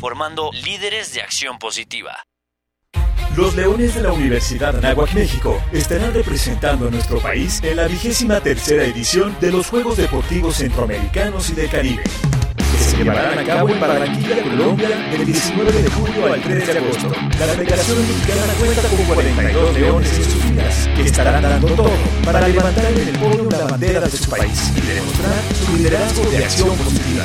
formando líderes de acción positiva. Los Leones de la Universidad Anáhuac México estarán representando a nuestro país en la vigésima tercera edición de los Juegos Deportivos Centroamericanos y del Caribe, que se llevarán a cabo en Barranquilla, Colombia, del 19 de julio al 3 de agosto. La delegación mexicana cuenta con 42 leones en sus filas, que estarán dando todo para levantar en el podio la bandera de su país y demostrar su liderazgo de acción positiva.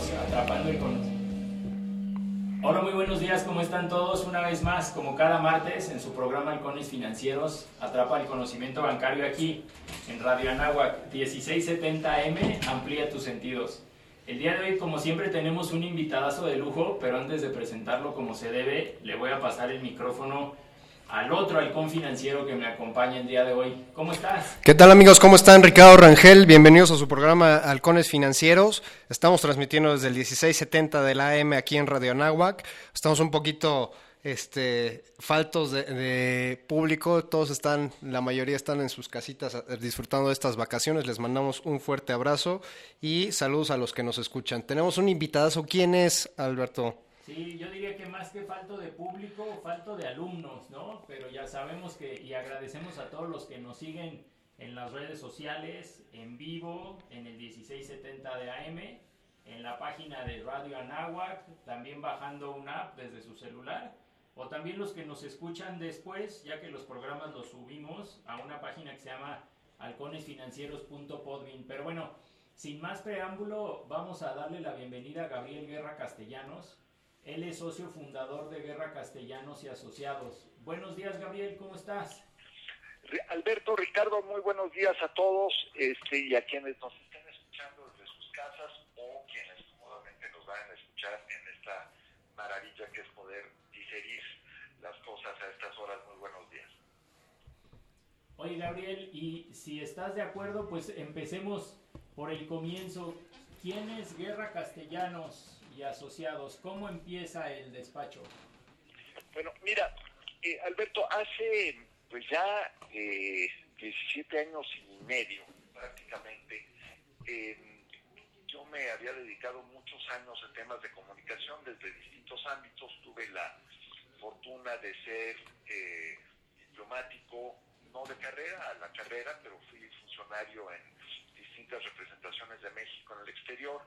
Financieros, Atrapando conocimiento. Hola, muy buenos días, ¿cómo están todos? Una vez más, como cada martes, en su programa Halcones Financieros, Atrapa el Conocimiento Bancario aquí, en Radio Anáhuac, 1670 AM, amplía tus sentidos. El día de hoy, como siempre, tenemos un invitadazo de lujo, pero antes de presentarlo como se debe, le voy a pasar el micrófono al otro halcón financiero que me acompaña el día de hoy. ¿Cómo estás? ¿Qué tal amigos? ¿Cómo están? Ricardo Rangel, bienvenidos a su programa Halcones Financieros. Estamos transmitiendo desde el 1670 de la AM aquí en Radio Anáhuac. Estamos un poquito este, faltos de, de, público, todos están, la mayoría están en sus casitas eh, disfrutando de estas vacaciones. Les mandamos un fuerte abrazo y saludos a los que nos escuchan. Tenemos un invitadazo. ¿Quién es, Alberto? Sí, yo diría que más que falto de público, falto de alumnos, ¿no? Pero ya sabemos que, y agradecemos a todos los que nos siguen en las redes sociales, en vivo, en el 1670 de AM, en la página de Radio Anáhuac, también bajando una app desde su celular, o también los que nos escuchan después, ya que los programas los subimos a una página que se llama halconesfinancieros.podbean. Pero bueno, sin más preámbulo, vamos a darle la bienvenida a Gabriel Guerra Castellanos. Él es socio fundador de Guerra Castellanos y Asociados. Buenos días, Gabriel, ¿cómo estás? Alberto, Ricardo, muy buenos días a todos este, y a quienes nos estén escuchando desde sus casas o quienes cómodamente nos vayan a escuchar en esta maravilla que es poder digerir las cosas a estas horas. Muy buenos días. Oye, Gabriel, y si estás de acuerdo, pues empecemos por el comienzo. ¿Quién es Guerra Castellanos y Asociados? ¿Cómo empieza el despacho? Bueno, mira, eh, Alberto, hace pues ya eh, 17 años y medio prácticamente, eh, yo me había dedicado muchos años a temas de comunicación desde distintos ámbitos. Tuve la fortuna de ser eh, diplomático, no de carrera, a la carrera, pero fui funcionario en distintas representaciones de México en el exterior.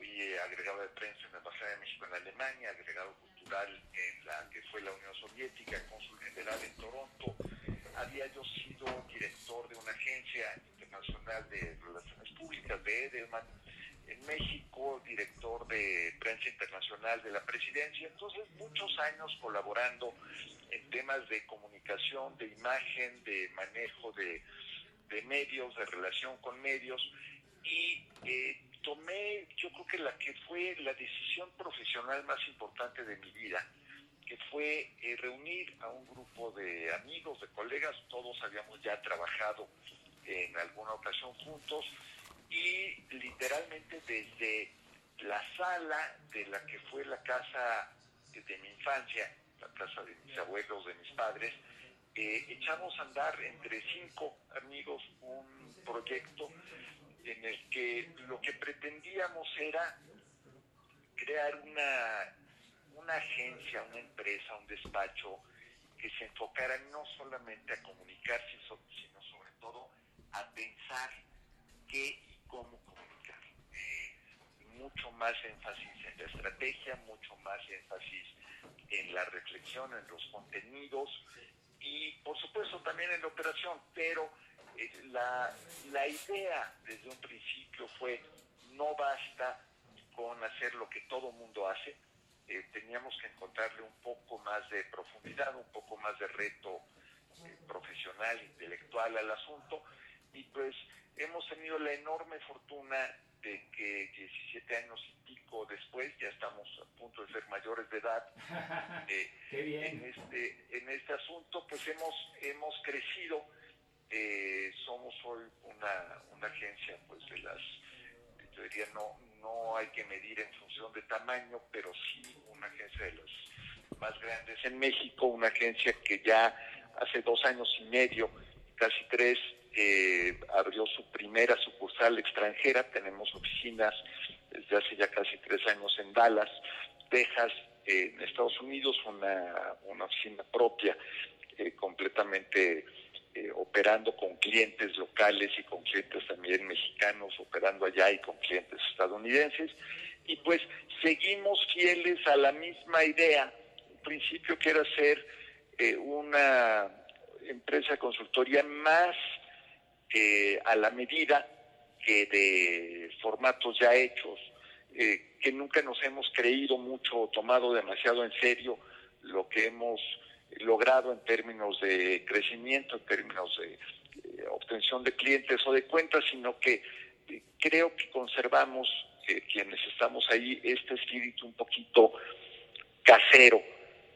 Fui agregado de prensa en la Embajada de México en Alemania, agregado cultural en la que fue la Unión Soviética, cónsul general en Toronto. Había yo sido director de una agencia internacional de relaciones públicas de Edelman en México, director de prensa internacional de la presidencia. Entonces, muchos años colaborando en temas de comunicación, de imagen, de manejo de, de medios, de relación con medios. Y eh, tomé, yo creo que la que fue la decisión profesional más importante de mi vida, que fue eh, reunir a un grupo de amigos, de colegas, todos habíamos ya trabajado en alguna ocasión juntos, y literalmente desde la sala de la que fue la casa de mi infancia, la casa de mis abuelos, de mis padres, eh, echamos a andar entre cinco amigos un proyecto en el que lo que pretendíamos era crear una, una agencia, una empresa, un despacho que se enfocara no solamente a comunicar, sino sobre todo a pensar qué y cómo comunicar. Eh, mucho más énfasis en la estrategia, mucho más énfasis en la reflexión, en los contenidos y por supuesto también en la operación, pero la, la idea desde un principio fue no basta con hacer lo que todo mundo hace, eh, teníamos que encontrarle un poco más de profundidad, un poco más de reto eh, profesional, intelectual al asunto y pues hemos tenido la enorme fortuna de que 17 años y pico después, ya estamos a punto de ser mayores de edad, eh, en este en este asunto, pues hemos hemos crecido. Eh, somos hoy una, una agencia, pues de las, yo diría, no, no hay que medir en función de tamaño, pero sí una agencia de las más grandes en México, una agencia que ya hace dos años y medio, casi tres, eh, abrió su primera sucursal extranjera. Tenemos oficinas desde hace ya casi tres años en Dallas, Texas, en Estados Unidos, una, una oficina propia eh, completamente eh, operando con clientes locales y con clientes también mexicanos, operando allá y con clientes estadounidenses. Y pues seguimos fieles a la misma idea, un principio que era ser una empresa consultoría más eh, a la medida que de formatos ya hechos, eh, que nunca nos hemos creído mucho o tomado demasiado en serio lo que hemos logrado en términos de crecimiento, en términos de eh, obtención de clientes o de cuentas, sino que creo que conservamos quienes estamos ahí este espíritu un poquito casero,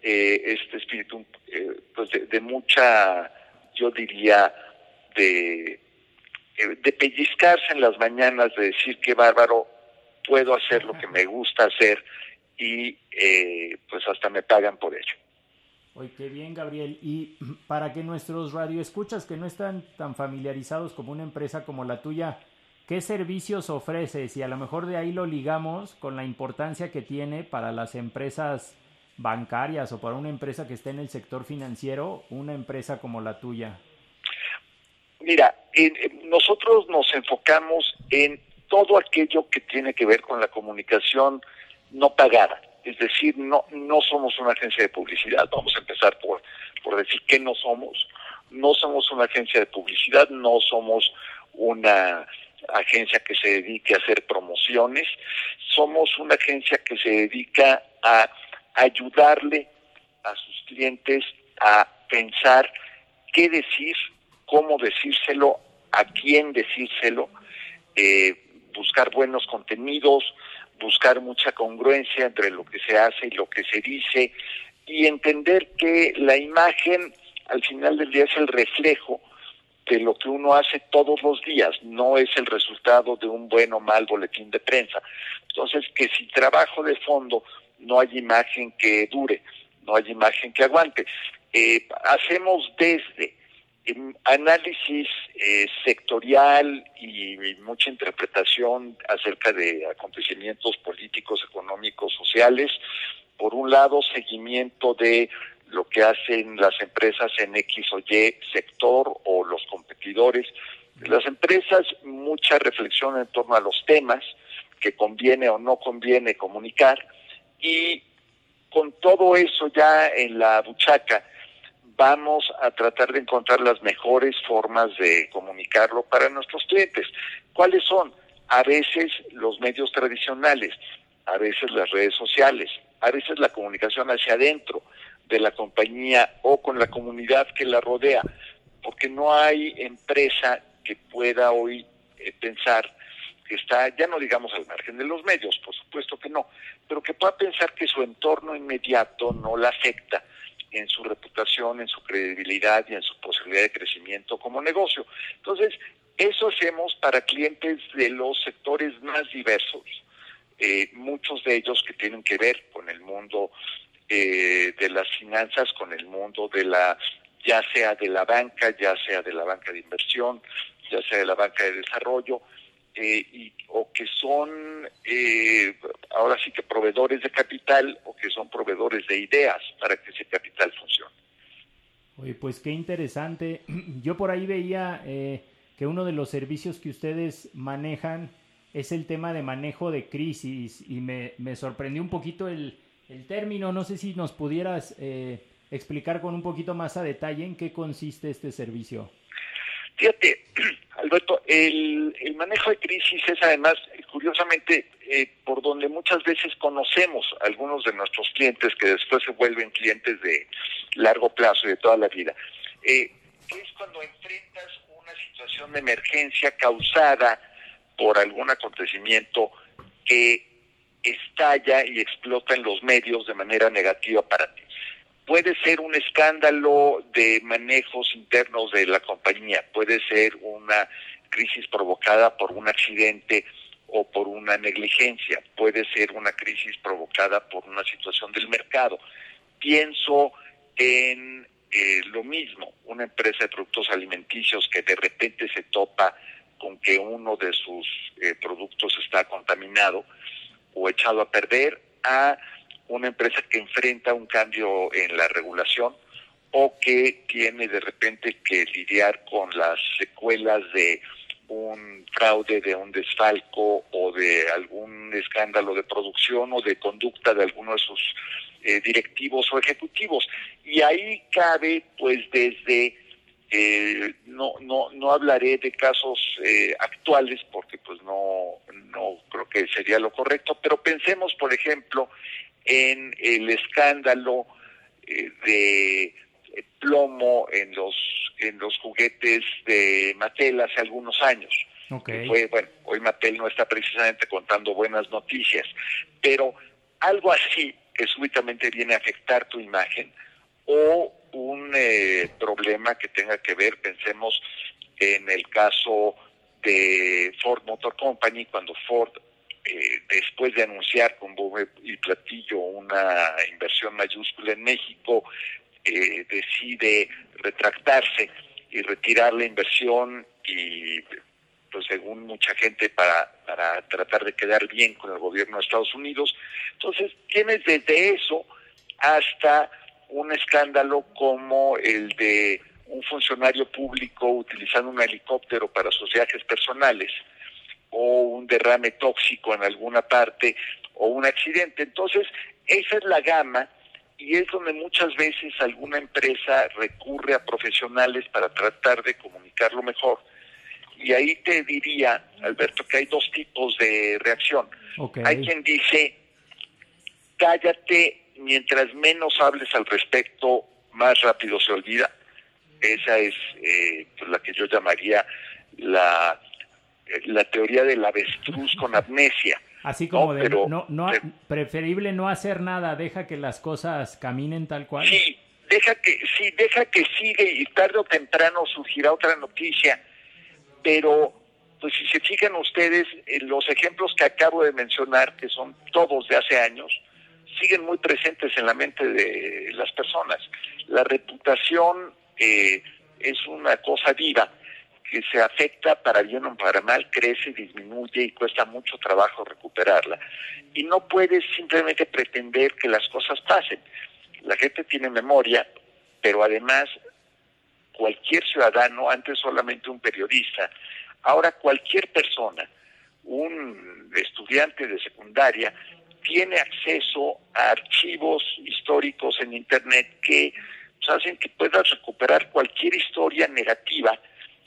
este espíritu pues de mucha, yo diría, de eh, de pellizcarse en las mañanas, de decir qué bárbaro, puedo hacer lo que me gusta hacer y eh, pues hasta me pagan por ello. Oye, qué bien, Gabriel. Y para que nuestros radioescuchas que no están tan familiarizados como una empresa como la tuya, ¿qué servicios ofreces? Y a lo mejor de ahí lo ligamos con la importancia que tiene para las empresas bancarias o para una empresa que esté en el sector financiero, una empresa como la tuya. Mira, nosotros nos enfocamos en todo aquello que tiene que ver con la comunicación no pagada. Es decir, no, no somos una agencia de publicidad. Vamos a empezar por, por decir que no somos. No somos una agencia de publicidad, no somos una agencia que se dedique a hacer promociones. Somos una agencia que se dedica a ayudarle a sus clientes a pensar qué decir cómo decírselo, a quién decírselo, eh, buscar buenos contenidos, buscar mucha congruencia entre lo que se hace y lo que se dice, y entender que la imagen al final del día es el reflejo de lo que uno hace todos los días, no es el resultado de un buen o mal boletín de prensa. Entonces, que si trabajo de fondo, no hay imagen que dure, no hay imagen que aguante. Eh, hacemos desde análisis eh, sectorial y, mucha interpretación acerca de acontecimientos políticos, económicos, sociales. Por un lado, seguimiento de lo que hacen las empresas en X o Y sector o los competidores. Las empresas, mucha reflexión en torno a los temas que conviene o no conviene comunicar y con todo eso ya en la buchaca, vamos a tratar de encontrar las mejores formas de comunicarlo para nuestros clientes. ¿Cuáles son? A veces los medios tradicionales, a veces las redes sociales, a veces la comunicación hacia adentro de la compañía o con la comunidad que la rodea, porque no hay empresa que pueda hoy eh, pensar que está, ya no digamos al margen de los medios, por supuesto que no, pero que pueda pensar que su entorno inmediato no la afecta en su reputación, en su credibilidad y en su posibilidad de crecimiento como negocio. Entonces, eso hacemos para clientes de los sectores más diversos. eh, muchos de ellos que tienen que ver con el mundo eh, de las finanzas, con el mundo de la, ya sea de la banca, ya sea de la banca de inversión, ya sea de la banca de desarrollo, eh, y, o que son ahora sí que proveedores de capital o que son proveedores de ideas para que ese capital funcione. Oye, pues qué interesante. Yo por ahí veía que uno de los servicios que ustedes manejan es el tema de manejo de crisis y me, me sorprendió un poquito el, el, término. No sé si nos pudieras eh, explicar con un poquito más a detalle en qué consiste este servicio. Fíjate, Alberto, el, el manejo de crisis es además, curiosamente, eh, por donde muchas veces conocemos a algunos de nuestros clientes que después se vuelven clientes de largo plazo y de toda la vida. Eh, es cuando enfrentas una situación de emergencia causada por algún acontecimiento que estalla y explota en los medios de manera negativa para ti. Puede ser un escándalo de manejos internos de la compañía, puede ser una crisis provocada por un accidente o por una negligencia, puede ser una crisis provocada por una situación del mercado. Pienso en eh, lo mismo, una empresa de productos alimenticios que de repente se topa con que uno de sus eh, productos está contaminado o echado a perder a una empresa que enfrenta un cambio en la regulación o que tiene de repente que lidiar con las secuelas de un fraude, de un desfalco o de algún escándalo de producción o de conducta de alguno de sus eh, directivos o ejecutivos. Y ahí cabe pues desde eh, no, no, no hablaré de casos eh, actuales porque pues no, no creo que sería lo correcto, pero pensemos, por ejemplo, en el escándalo eh, de plomo en los en los juguetes de Mattel hace algunos años. Fue, bueno, hoy Mattel no está precisamente contando buenas noticias, pero algo así que súbitamente viene a afectar tu imagen o un eh, problema que tenga que ver, pensemos en el caso de Ford Motor Company, cuando Ford, eh, después de anunciar con bombo y platillo una inversión mayúscula en México, eh, decide retractarse y retirar la inversión y pues según mucha gente para, para tratar de quedar bien con el gobierno de Estados Unidos. Entonces, tienes desde eso hasta un escándalo como el de un funcionario público utilizando un helicóptero para sus viajes personales o un derrame tóxico en alguna parte o un accidente. Entonces, esa es la gama y es donde muchas veces alguna empresa recurre a profesionales para tratar de comunicarlo mejor. Y ahí te diría, Alberto, que hay dos tipos de reacción. Hay quien dice, cállate mientras menos hables al respecto, más rápido se olvida. Esa es eh, pues, la que yo llamaría la, la teoría del avestruz con amnesia. Así como de no, no, preferible no hacer nada, deja que las cosas caminen tal cual. Sí, deja que sí, deja que sigue y tarde o temprano surgirá otra noticia, pero pues si se fijan ustedes en los ejemplos que acabo de mencionar, que son todos de hace años, siguen muy presentes en la mente de las personas. La reputación eh, es una cosa viva que se afecta para bien o para mal, crece, disminuye y cuesta mucho trabajo recuperarla. Y no puedes simplemente pretender que las cosas pasen. La gente tiene memoria, pero además cualquier ciudadano, antes solamente un periodista, ahora cualquier persona, un estudiante de secundaria, tiene acceso a archivos históricos en Internet que pues, hacen que puedas recuperar cualquier historia negativa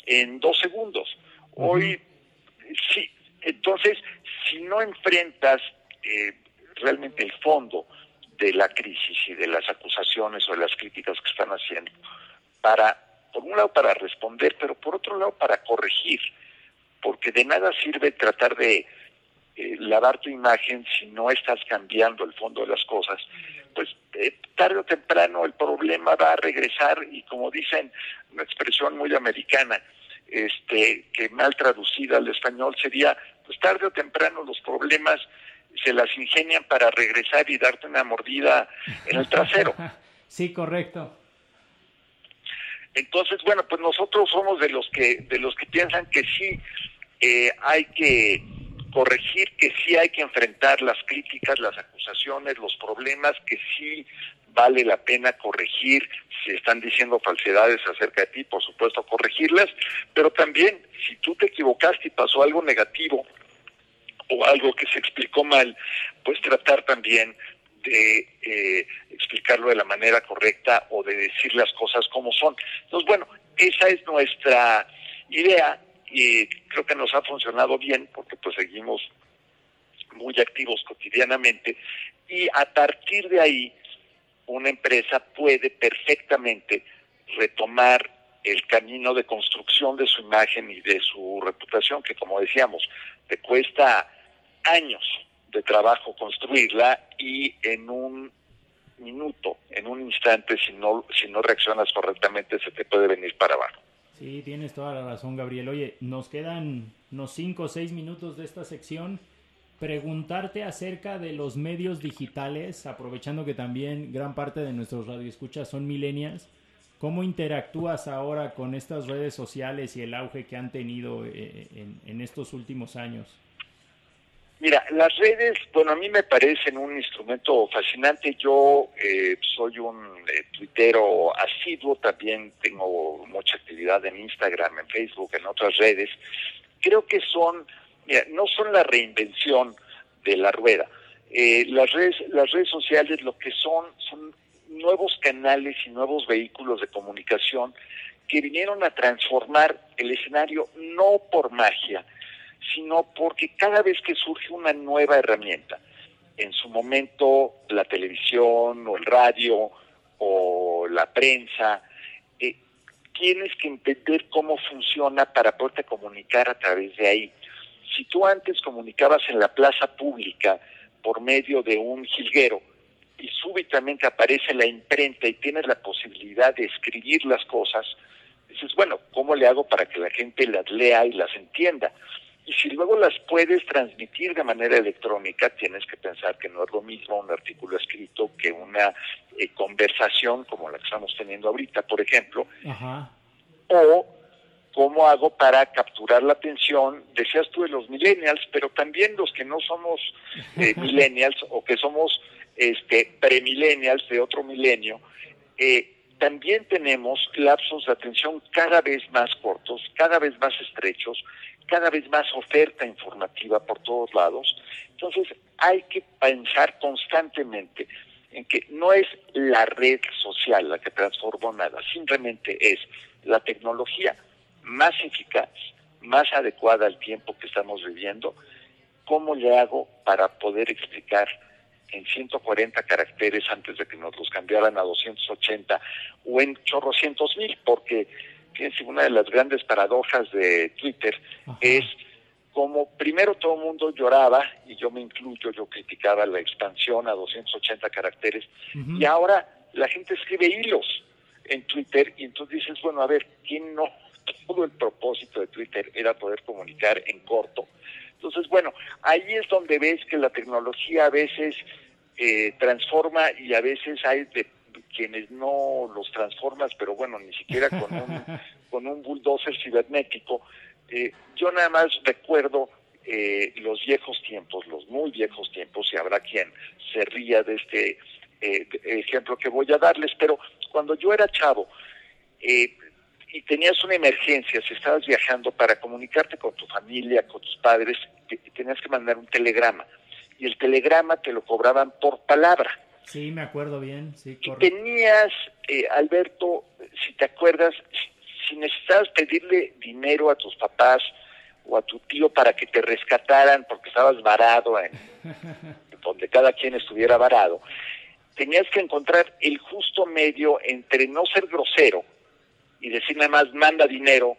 en dos segundos. Hoy, sí, entonces, si no enfrentas eh, realmente el fondo de la crisis y de las acusaciones o de las críticas que están haciendo, para, por un lado, para responder, pero por otro lado, para corregir, porque de nada sirve tratar de eh, lavar tu imagen si no estás cambiando el fondo de las cosas, pues eh, tarde o temprano el problema va a regresar y como dicen, una expresión muy americana, este, que mal traducida al español sería, pues tarde o temprano los problemas se las ingenian para regresar y darte una mordida en el trasero. sí, correcto. Entonces, bueno, pues nosotros somos de los que de los que piensan que sí eh, hay que corregir, que sí hay que enfrentar las críticas, las acusaciones, los problemas, que sí vale la pena corregir si están diciendo falsedades acerca de ti, por supuesto corregirlas, pero también si tú te equivocaste y pasó algo negativo o algo que se explicó mal, pues tratar también de eh, explicarlo de la manera correcta o de decir las cosas como son. Entonces, bueno, esa es nuestra idea y creo que nos ha funcionado bien porque pues seguimos muy activos cotidianamente y a partir de ahí una empresa puede perfectamente retomar el camino de construcción de su imagen y de su reputación que como decíamos te cuesta años de trabajo construirla y en un minuto, en un instante, si no, si no reaccionas correctamente, se te puede venir para abajo. Sí, tienes toda la razón, Gabriel. Oye, nos quedan unos 5 o 6 minutos de esta sección. Preguntarte acerca de los medios digitales, aprovechando que también gran parte de nuestros radioescuchas son millennials. ¿Cómo interactúas ahora con estas redes sociales y el auge que han tenido eh, en, en estos últimos años? Mira, las redes, bueno, a mí me parecen un instrumento fascinante. Yo eh, soy un eh, tuitero asiduo, también tengo mucha actividad en Instagram, en Facebook, en otras redes. Creo que son, mira, no son la reinvención de la rueda. Eh, las redes, las redes sociales lo que son son nuevos canales y nuevos vehículos de comunicación que vinieron a transformar el escenario no por magia, sino porque cada vez que surge una nueva herramienta, en su momento la televisión o el radio o la prensa, eh, tienes que entender cómo funciona para poderte comunicar a través de ahí. Si tú antes comunicabas en la plaza pública por medio de un jilguero y súbitamente aparece la imprenta y tienes la posibilidad de escribir las cosas, dices, bueno, ¿cómo le hago para que la gente las lea y las entienda? Y si luego las puedes transmitir de manera electrónica, tienes que pensar que no es lo mismo un artículo escrito que una eh, conversación como la que estamos teniendo ahorita, por ejemplo. O cómo hago para capturar la atención, decías tú de los millennials, pero también los que no somos eh, millennials o que somos este premillennials de otro milenio, eh, también tenemos lapsos de atención cada vez más cortos, cada vez más estrechos, cada vez más oferta informativa por todos lados. Entonces hay que pensar constantemente en que no es la red social la que transformó nada, simplemente es la tecnología más eficaz, más adecuada al tiempo que estamos viviendo, cómo le hago para poder explicar en 140 caracteres antes de que nos los cambiaran a 280 o en chorrocientos mil, porque fíjense, una de las grandes paradojas de Twitter es como primero todo el mundo lloraba, y yo me incluyo, yo criticaba la expansión a 280 caracteres, y ahora la gente escribe hilos en Twitter, y entonces dices, bueno, a ver, ¿quién no? Todo el propósito de Twitter era poder comunicar en corto. Entonces, bueno, ahí es donde ves que la tecnología a veces eh, transforma y a veces hay de quienes no los transformas, pero bueno, ni siquiera con un, con un bulldozer cibernético. Eh, yo nada más recuerdo eh, los viejos tiempos, los muy viejos tiempos, y habrá quien se ría de este eh, ejemplo que voy a darles, pero cuando yo era chavo y tenías una emergencia, si estabas viajando para comunicarte con tu familia, con tus padres, tenías que mandar un telegrama, y el telegrama te lo cobraban por palabra Sí, me acuerdo bien. Sí, y tenías, eh, Alberto, si te acuerdas, si necesitabas pedirle dinero a tus papás o a tu tío para que te rescataran porque estabas varado en donde cada quien estuviera varado, tenías que encontrar el justo medio entre no ser grosero y decir nada más manda dinero,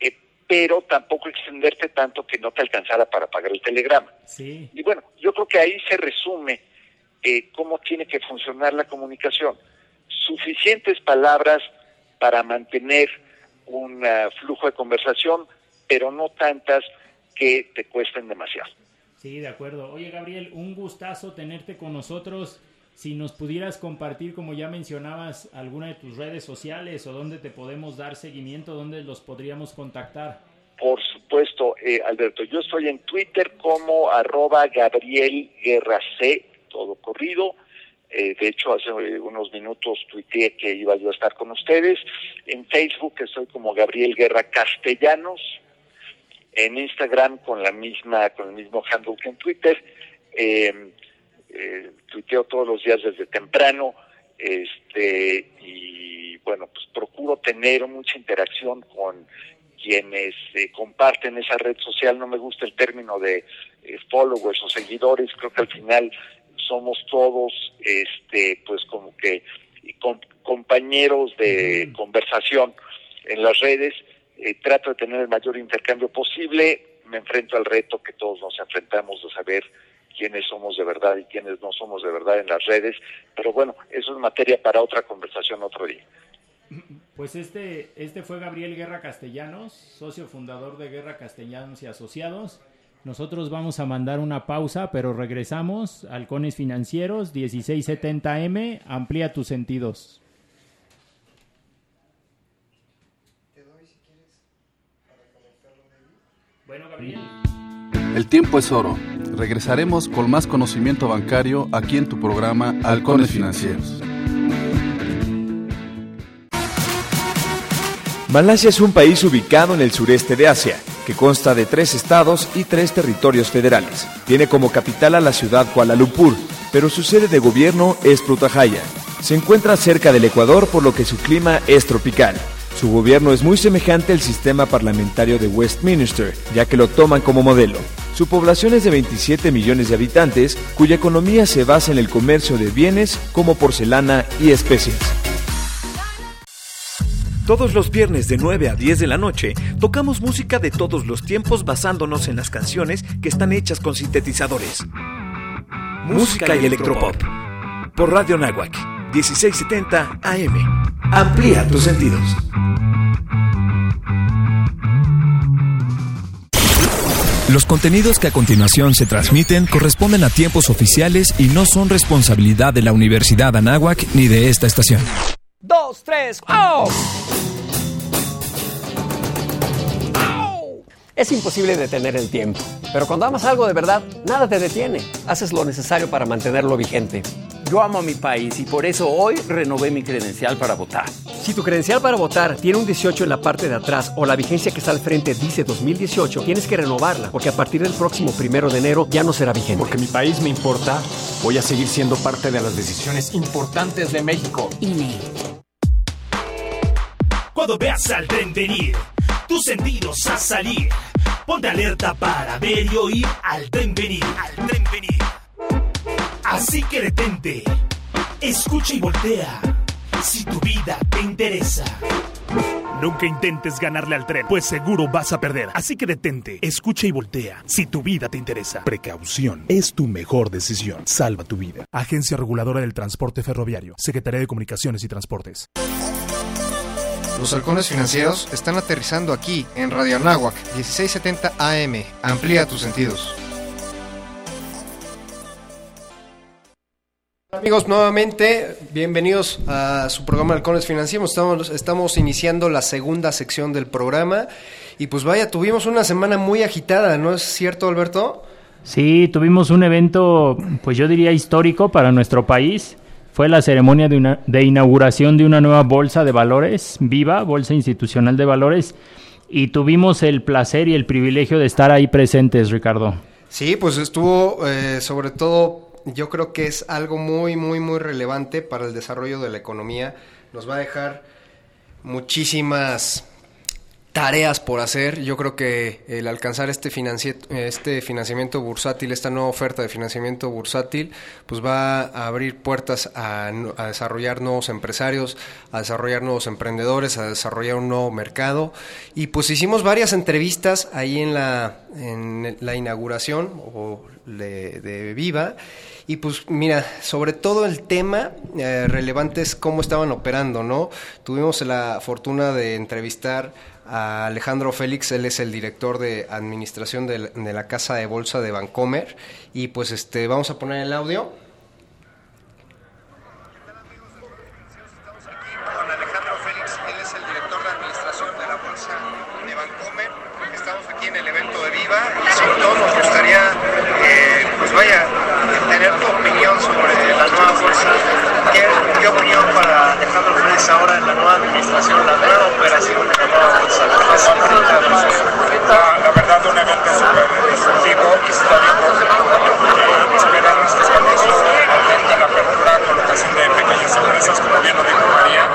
eh, pero tampoco extenderte tanto que no te alcanzara para pagar el telegrama. Sí. Y bueno, yo creo que ahí se resume eh, cómo tiene que funcionar la comunicación. Suficientes palabras para mantener un uh, flujo de conversación, pero no tantas que te cuesten demasiado. Sí, de acuerdo. Oye, Gabriel, un gustazo tenerte con nosotros. Si nos pudieras compartir, como ya mencionabas, alguna de tus redes sociales o dónde te podemos dar seguimiento, dónde los podríamos contactar. Por supuesto, eh, Alberto, yo estoy en Twitter como arroba Gabriel C, todo corrido. Eh, de hecho, hace unos minutos tuiteé que iba yo a estar con ustedes. En Facebook estoy como Gabriel Guerra Castellanos. En Instagram con la misma, con el mismo handle que en Twitter. Eh, eh, tuiteo todos los días desde temprano. Este, y bueno, pues procuro tener mucha interacción con quienes eh, comparten esa red social. No me gusta el término de eh, followers o seguidores. Creo que al final somos todos, este, pues como que compañeros de conversación en las redes. Eh, trato de tener el mayor intercambio posible. Me enfrento al reto que todos nos enfrentamos de saber quiénes somos de verdad y quiénes no somos de verdad en las redes. Pero bueno, eso es materia para otra conversación otro día. Pues este, este fue Gabriel Guerra Castellanos, socio fundador de Guerra Castellanos y Asociados. Nosotros vamos a mandar una pausa, pero regresamos. Halcones Financieros, 1670M, amplía tus sentidos. Bueno, Gabriel. El tiempo es oro. Regresaremos con más conocimiento bancario aquí en tu programa Halcones Financieros. Malasia es un país ubicado en el sureste de Asia, que consta de tres estados y tres territorios federales. Tiene como capital a la ciudad Kuala Lumpur, pero su sede de gobierno es Putrajaya. Se encuentra cerca del Ecuador por lo que su clima es tropical. Su gobierno es muy semejante al sistema parlamentario de Westminster, ya que lo toman como modelo. Su población es de 27 millones de habitantes, cuya economía se basa en el comercio de bienes como porcelana y especias. Todos los viernes de 9 a 10 de la noche tocamos música de todos los tiempos basándonos en las canciones que están hechas con sintetizadores. Música y electropop. Por Radio Nahuac, 1670 AM. Amplía tus sentidos. Los contenidos que a continuación se transmiten corresponden a tiempos oficiales y no son responsabilidad de la Universidad Anáhuac ni de esta estación. Dos, tres, ¡oh! Es imposible detener el tiempo, pero cuando amas algo de verdad, nada te detiene. Haces lo necesario para mantenerlo vigente. Yo amo a mi país y por eso hoy renové mi credencial para votar. Si tu credencial para votar tiene un 18 en la parte de atrás o la vigencia que está al frente dice 2018, tienes que renovarla porque a partir del próximo primero de enero ya no será vigente. Porque mi país me importa, voy a seguir siendo parte de las decisiones importantes de México. INE. Cuando veas al tren venir, tus sentidos a salir. Ponte alerta para ver y oír al tren venir, al tren venir. Así que detente, escucha y voltea. Si tu vida te interesa. Nunca intentes ganarle al tren, pues seguro vas a perder. Así que detente, escucha y voltea. Si tu vida te interesa. Precaución es tu mejor decisión. Salva tu vida. Agencia Reguladora del Transporte Ferroviario. Secretaría de Comunicaciones y Transportes. Los halcones financieros están aterrizando aquí en Radio Anáhuac 1670 AM. Amplía tus sentidos. Amigos, nuevamente, bienvenidos a su programa Halcones Financieros. Estamos, estamos iniciando la segunda sección del programa y pues vaya, tuvimos una semana muy agitada, ¿no es cierto, Alberto? Sí, tuvimos un evento, pues yo diría histórico para nuestro país fue la ceremonia de, una, de inauguración de una nueva bolsa de valores, Viva, Bolsa Institucional de Valores, y tuvimos el placer y el privilegio de estar ahí presentes, Ricardo. Sí, pues estuvo eh, sobre todo, yo creo que es algo muy, muy, muy relevante para el desarrollo de la economía. Nos va a dejar muchísimas tareas por hacer. Yo creo que el alcanzar este, este financiamiento bursátil, esta nueva oferta de financiamiento bursátil, pues va a abrir puertas a, desarrollar nuevos empresarios, a desarrollar nuevos emprendedores, a desarrollar un nuevo mercado. Y pues hicimos varias entrevistas ahí en la, en la inauguración o de, Viva. Y pues mira, sobre todo el tema eh, relevante es cómo estaban operando, ¿no? Tuvimos la fortuna de entrevistar a Alejandro Félix, él es el director de administración de, la Casa de Bolsa de Bancomer. Y pues este, vamos a poner el audio. Con Alejandro Félix, él es el director de administración de la Bolsa de Bancomer. Estamos aquí en el evento de Viva y sobre todo nos gustaría, eh, pues vaya, tener tu opinión sobre la nueva bolsa. ¿Qué, qué opinión para Alejandro Félix ahora en la nueva administración, la nueva operación de la nueva bolsa? La, la verdad, un evento súper disruptivo, histórico. Esperamos que con eso aumente la apertura, colocación de pequeñas empresas, como bien lo dijo María,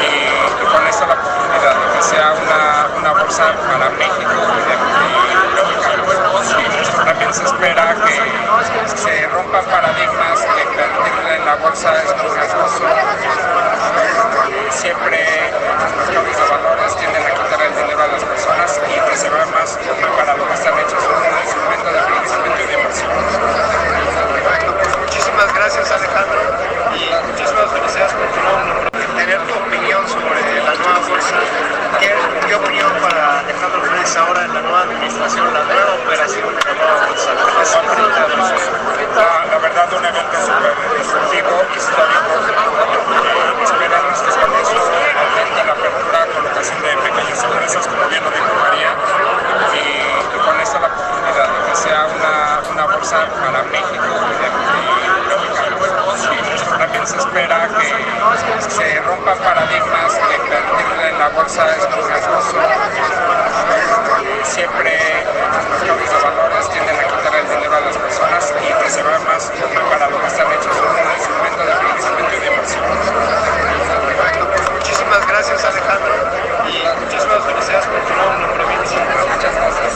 y, con eso la oportunidad de que sea una, una bolsa para México y, de, y también se espera que se rompan paradigmas, que invertir en la bolsa es Siempre los mercados de valores tienden a quitar el dinero a las personas y que se vea más para lo que están hechos un instrumento de financiamiento y de inversión. Muchísimas gracias Alejandro y muchísimas felicidades por tu Tener tu opinión sobre la nueva bolsa. ¿Qué, qué opinión para Alejandro Félix ahora en la nueva administración, la nueva operación de la nueva bolsa? La, la verdad, un evento súper disruptivo, histórico. Esperamos que con eso aumente la apertura, colocación de pequeñas empresas, como bien lo dijo María, y, y con eso la oportunidad de que sea una, una bolsa para México y, de, y lógicamente también se espera que se rompan paradigmas, que invertir en la bolsa es muy riesgoso. Siempre los mercados de valores tienden a quitar el dinero a las personas y que se vea más para lo que están hechos un instrumento de financiamiento y de inversión. Muchísimas gracias Alejandro y muchísimas felicidades por tu nuevo nombramiento. Muchas gracias.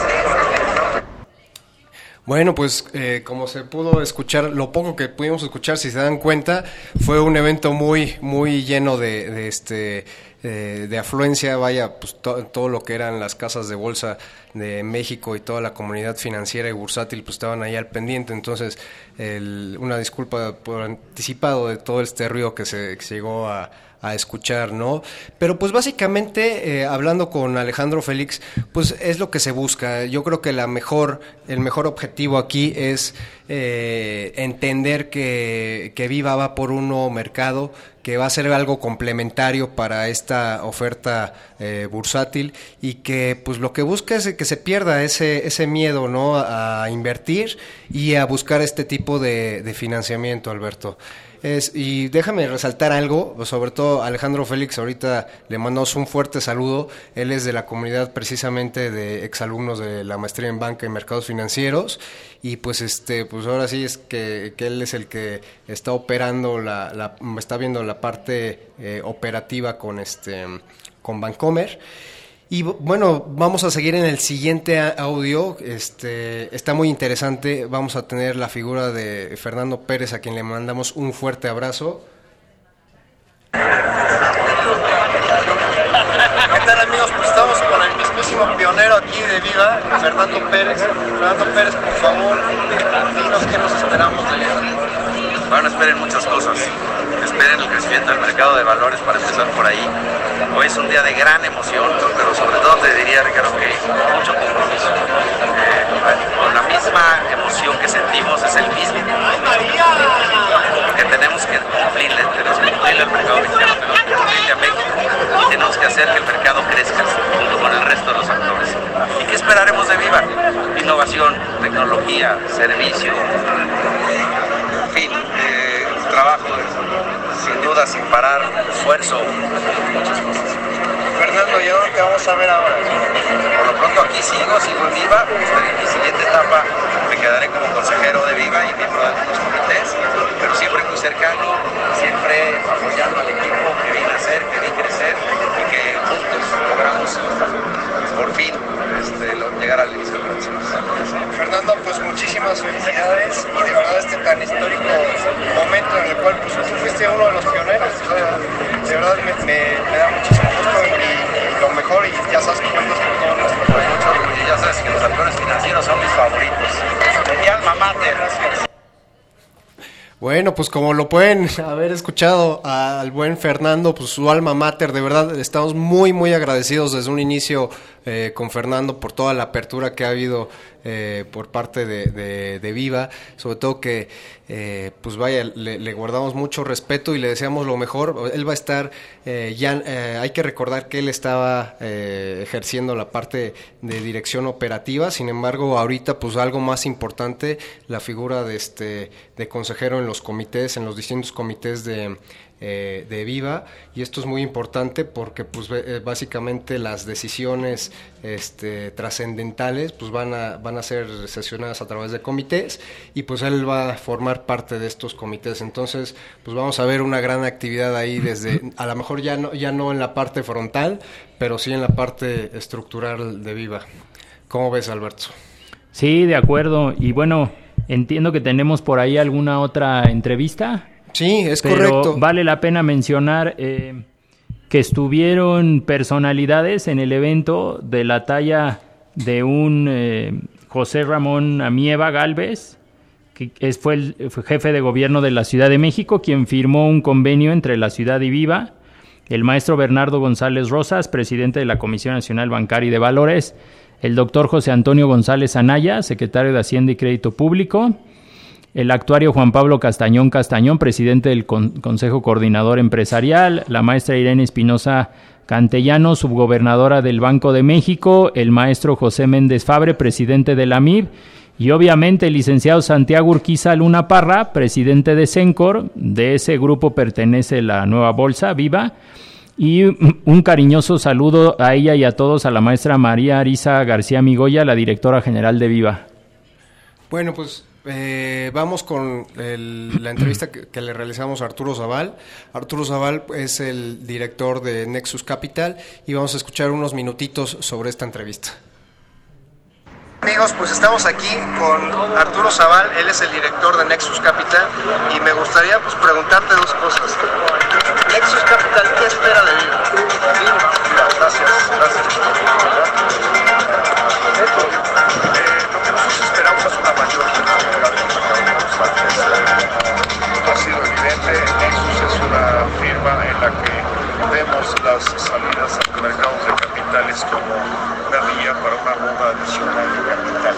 Bueno, pues eh, como se pudo escuchar, lo poco que pudimos escuchar, si se dan cuenta, fue un evento muy, muy lleno de, de este, eh, de afluencia, vaya, pues to, todo lo que eran las casas de bolsa de México y toda la comunidad financiera y bursátil, pues estaban ahí al pendiente. Entonces, el, una disculpa por anticipado de todo este ruido que se, que llegó a, a escuchar, ¿no? Pero pues básicamente, eh, hablando con Alejandro Félix, pues es lo que se busca. Yo creo que la mejor, el mejor objetivo aquí es eh, entender que, que Viva va por un nuevo mercado, que va a ser algo complementario para esta oferta eh, bursátil y que pues lo que busca es que se pierda ese, ese miedo, ¿no? A invertir y a buscar este tipo de, financiamiento, Alberto. Es, y déjame resaltar algo, sobre todo Alejandro Félix, ahorita le mandamos un fuerte saludo. Él es de la comunidad precisamente de exalumnos de la maestría en banca y mercados financieros. Y pues este, pues ahora sí es que, que él es el que está operando la, la está viendo la parte eh, operativa con este con Bancomer. Y bueno, vamos a seguir en el siguiente audio. Este está muy interesante. Vamos a tener la figura de Fernando Pérez, a quien le mandamos un fuerte abrazo. ¿Qué tal amigos? Pues estamos con el mismísimo pionero aquí de vida, Fernando Pérez. Fernando Pérez, por favor, dinos qué nos esperamos de él. Bueno, esperen muchas cosas. Esperen el crecimiento del mercado de valores para empezar por ahí. Hoy es un día de gran emoción, pero sobre todo te diría, Ricardo, que mucho compromiso. Eh, con la misma emoción que sentimos, es el mismo que tenemos que cumplirle, tenemos que cumplirle al mercado mexicano, tenemos que cumplirle a México y tenemos que hacer que el mercado crezca junto con el resto de los actores. ¿Y qué esperaremos de Viva? Innovación, tecnología, servicio, en fin, eh, trabajo duda, sin parar, esfuerzo, muchas cosas. Fernando, ¿y ahora qué vamos a ver ahora? Por lo pronto aquí sigo, sigo en Viva. En mi siguiente etapa me quedaré como consejero de Viva y miembro de algunos comités, pero siempre muy cercano, siempre apoyando al equipo que viene a ser, que viene a crecer y que juntos logramos por fin este, llegar al inicio de la Fernando, pues muchísimas felicidades y de verdad este tan histórico momento en el cual pues, tú fuiste uno de los pioneros. De verdad me, me, me da muchísimo gusto y, lo mejor y ya sabes que cuentas con todo nuestro apoyo. Y ya sabes que los actores financieros son mis favoritos. Mi alma mater. Bueno, pues como lo pueden haber escuchado al buen Fernando, pues su alma mater, de verdad estamos muy, muy agradecidos desde un inicio eh, con Fernando por toda la apertura que ha habido eh, por parte de, Viva, sobre todo que, eh, pues vaya, le, guardamos mucho respeto y le deseamos lo mejor. Él va a estar, ya hay que recordar que él estaba ejerciendo la parte de dirección operativa, sin embargo, ahorita, pues algo más importante, la figura de este de consejero en los comités, en los distintos comités de eh, de Viva y esto es muy importante porque pues eh, básicamente las decisiones este, trascendentales pues van a, van a ser sesionadas a través de comités y pues él va a formar parte de estos comités. Entonces pues vamos a ver una gran actividad ahí desde a lo mejor ya no, ya no en la parte frontal pero sí en la parte estructural de Viva. ¿cómo ves Alberto? Sí, de acuerdo. Y bueno entiendo que tenemos por ahí alguna otra entrevista Sí, es pero correcto. Vale la pena mencionar eh, que estuvieron personalidades en el evento de la talla de un eh, José Ramón Amieva Galvez, que es, fue el jefe de gobierno de la Ciudad de México, quien firmó un convenio entre la ciudad y Viva, el maestro Bernardo González Rosas, presidente de la Comisión Nacional Bancaria y de Valores, el doctor José Antonio González Anaya, secretario de Hacienda y Crédito Público, el actuario Juan Pablo Castañón Castañón, presidente del Consejo Coordinador Empresarial, la maestra Irene Espinosa Cantellano, subgobernadora del Banco de México, el maestro José Méndez Fabre, presidente de la MIB, y obviamente el licenciado Santiago Urquiza Luna Parra, presidente de Sencor, de ese grupo pertenece la nueva bolsa Viva, y un cariñoso saludo a ella y a todos, a la maestra María Arisa García Migoya, la directora general de Viva. Bueno, pues eh, vamos con la entrevista que, le realizamos a Arturo Zaval. Arturo Zaval es el director de Nexus Capital y vamos a escuchar unos minutitos sobre esta entrevista. Amigos, pues estamos aquí con Arturo Zaval, él es el director de Nexus Capital y me gustaría pues preguntarte dos cosas. Nexus Capital, ¿qué espera de mí? Gracias, gracias. Eh, lo que nosotros esperamos es una mayor ha sido evidente, Nexus es una firma en la que vemos las salidas a mercados de capitales como una vía para una bomba adicional de capital.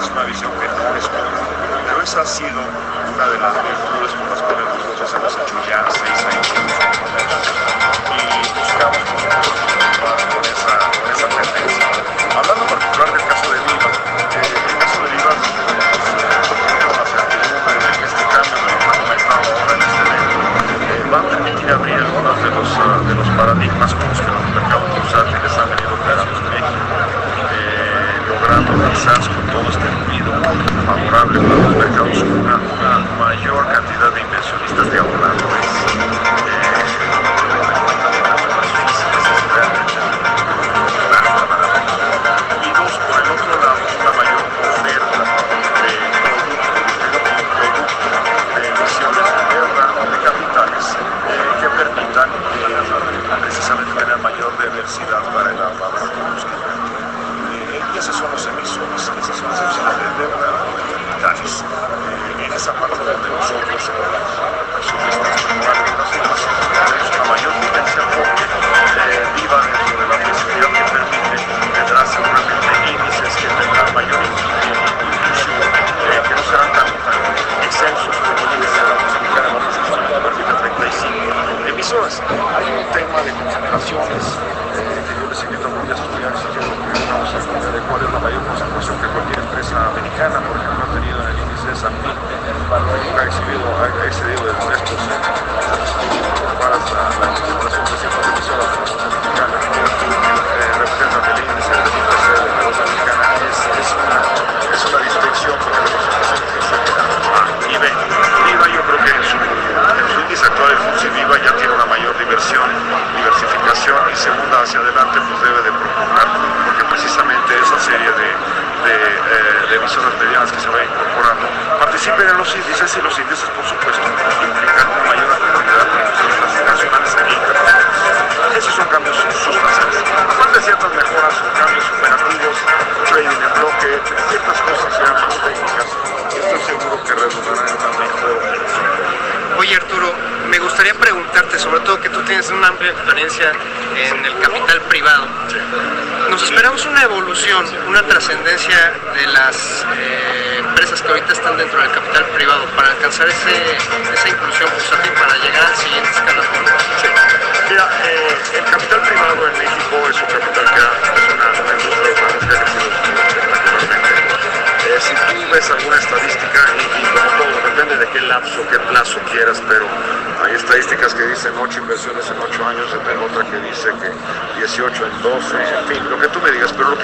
Es una visión que no es común, pero esa ha sido una de las virtudes por las cuales nosotros hemos hecho ya seis años y buscamos con esa, con esa tendencia. Hablando en particular del caso permitir abrir algunos de los, de los paradigmas con los que los mercados bursátiles han venido operando en México, eh, logrando quizás con todo este ruido favorable para los mercados una, una mayor cantidad de inversionistas de ahorradores. Para el ahorrador eh, y esos son los emisores, esas son las emisiones de deuda de capitales. Eh, en esa parte donde nosotros,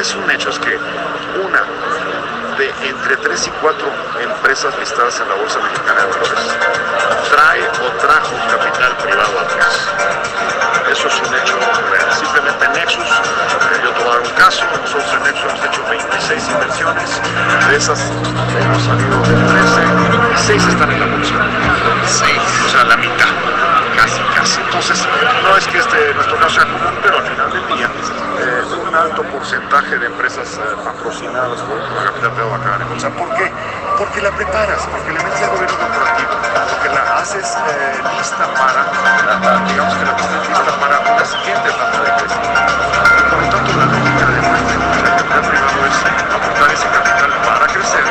es un hecho es que una de entre 3 y 4 empresas listadas en la Bolsa Mexicana de Valores trae o trajo capital privado atrás. Eso es un hecho real. Simplemente Nexus, eh, yo te voy a dar un caso, nosotros en Nexus hemos hecho 26 inversiones, de esas hemos salido de 13 y 6 están en la bolsa. 6, o sea, la mitad. Entonces, no es que este, nuestro caso sea común, pero al final del día, eh, un alto porcentaje de empresas eh, patrocinadas por la capital acaban en bolsa. ¿Por qué? Porque la preparas, porque le metes al gobierno corporativo, porque la haces eh, lista para, la- la- digamos que la haces lista para una siguiente etapa de crecimiento. Por lo tanto, la lógica de del capital privado es aportar ese capital para crecer.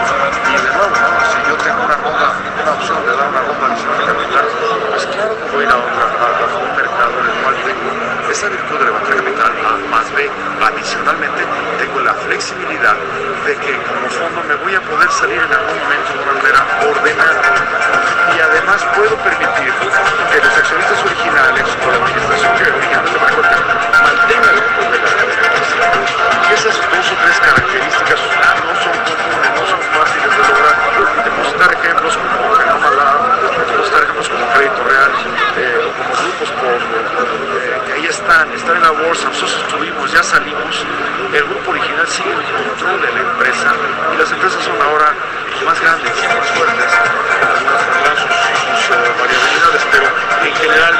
Y de nuevo, si yo tengo una ronda, una opción de dar una adicional de capital, pues claro que voy a ir a, un mercado en el cual tengo esa virtud de levantar capital A más B. Adicionalmente, tengo la flexibilidad de que como fondo me voy a poder salir en algún momento de una manera ordenada. Y además puedo permitir que los accionistas originales o la administración que originalmente manejó el capital mantenga el control de la y esas dos o tres características Citar ejemplos como Genoma Lab, puedo citar ejemplos como Crédito Real, eh, como grupos eh, que ahí están, están en la bolsa, nosotros estuvimos, ya salimos, el grupo original sigue en control de la empresa y las empresas son ahora más grandes, más fuertes, tendrán eh, variabilidades, pero en general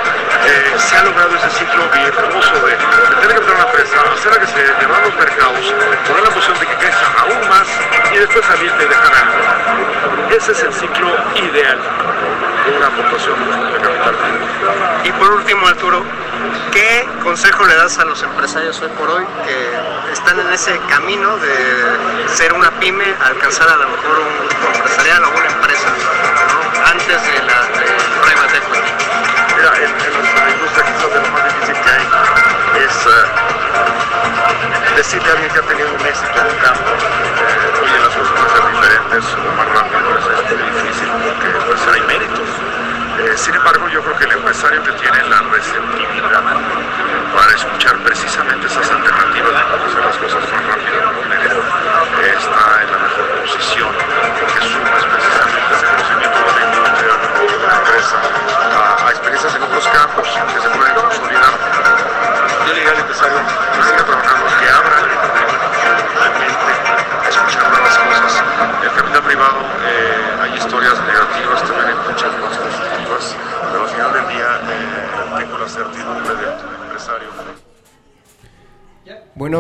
eh, se ha logrado ese ciclo virtuoso de, de tener que a una empresa, hacerla que se llevar a los mercados, poner la posición de que crezca aún más y después salirte y dejar algo. Ese es el ciclo ideal de una aportación de capital. Y por último, Arturo, ¿qué consejo le das a los empresarios hoy por hoy que están en ese camino de ser una pyme, alcanzar a lo mejor un grupo para escuchar precisamente esas alternativas de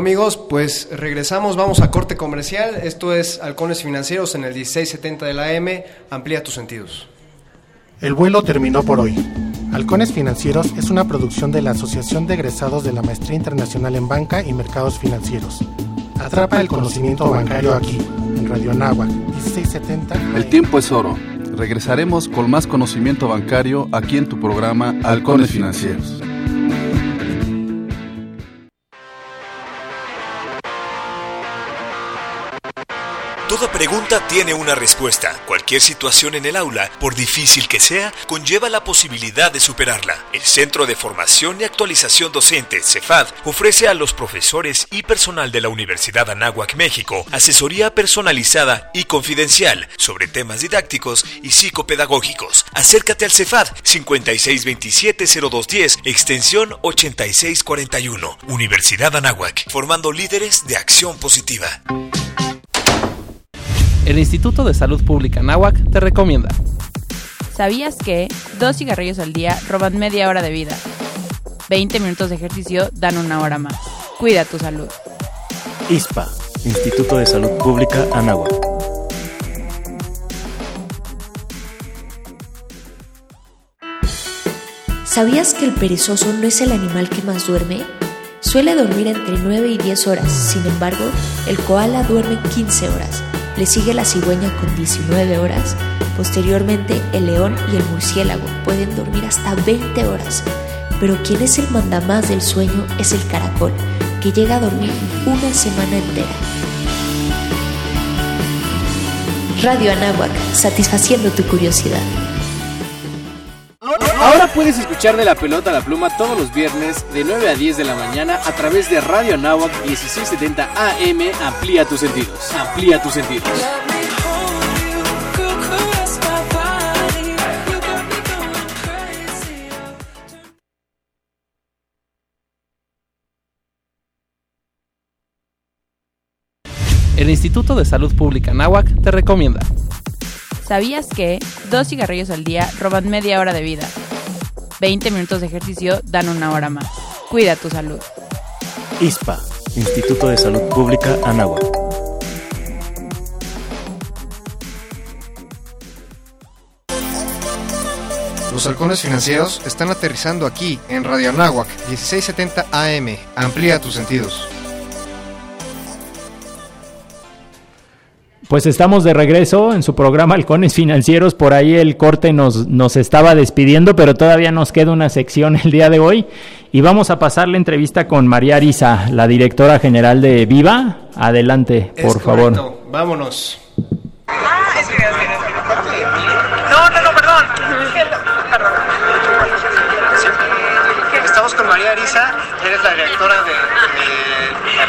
amigos, pues regresamos, vamos a corte comercial. Esto es Halcones Financieros en el 1670 de la M. Amplía tus sentidos. El vuelo terminó por hoy. Halcones Financieros es una producción de la Asociación de Egresados de la Maestría Internacional en Banca y Mercados Financieros. Atrapa el conocimiento bancario aquí, en Radio Anáhuac, 1670. El tiempo es oro. Regresaremos con más conocimiento bancario aquí en tu programa Halcones Financieros. Toda pregunta tiene una respuesta. Cualquier situación en el aula, por difícil que sea, conlleva la posibilidad de superarla. El Centro de Formación y Actualización Docente, CEFAD, ofrece a los profesores y personal de la Universidad Anáhuac, México, asesoría personalizada y confidencial sobre temas didácticos y psicopedagógicos. Acércate al CEFAD 5627-0210, extensión 8641. Universidad Anáhuac, formando líderes de acción positiva. El Instituto de Salud Pública Anáhuac te recomienda. ¿Sabías que dos cigarrillos al día roban media hora de vida? 20 minutos de ejercicio dan una hora más. Cuida tu salud. ISPA, Instituto de Salud Pública Anáhuac. ¿Sabías que el perezoso no es el animal que más duerme? Suele dormir entre 9 y 10 horas, sin embargo, el koala duerme 15 horas. Le sigue la cigüeña con 19 horas. Posteriormente, el león y el murciélago pueden dormir hasta 20 horas. Pero quien es el mandamás del sueño es el caracol, que llega a dormir una semana entera. Radio Anáhuac, satisfaciendo tu curiosidad. Puedes escuchar de la pelota a la pluma todos los viernes de 9 a 10 de la mañana a través de Radio Anáhuac 1670 AM. Amplía tus sentidos. Amplía tus sentidos. El Instituto de Salud Pública Anáhuac te recomienda. ¿Sabías que dos cigarrillos al día roban media hora de vida? 20 minutos de ejercicio dan una hora más. Cuida tu salud. ISPA, Instituto de Salud Pública Anáhuac. Los halcones financieros están aterrizando aquí en Radio Anáhuac 1670 AM. Amplía tus sentidos. Pues estamos de regreso en su programa Halcones Financieros. Por ahí el corte nos, nos estaba despidiendo, pero todavía nos queda una sección el día de hoy. Y vamos a pasar la entrevista con María Arisa, la directora general de Viva. Adelante, por Es favor. Vámonos. Ah, es es No, no, no, perdón. Perdón. Estamos con María Arisa, eres la directora de, de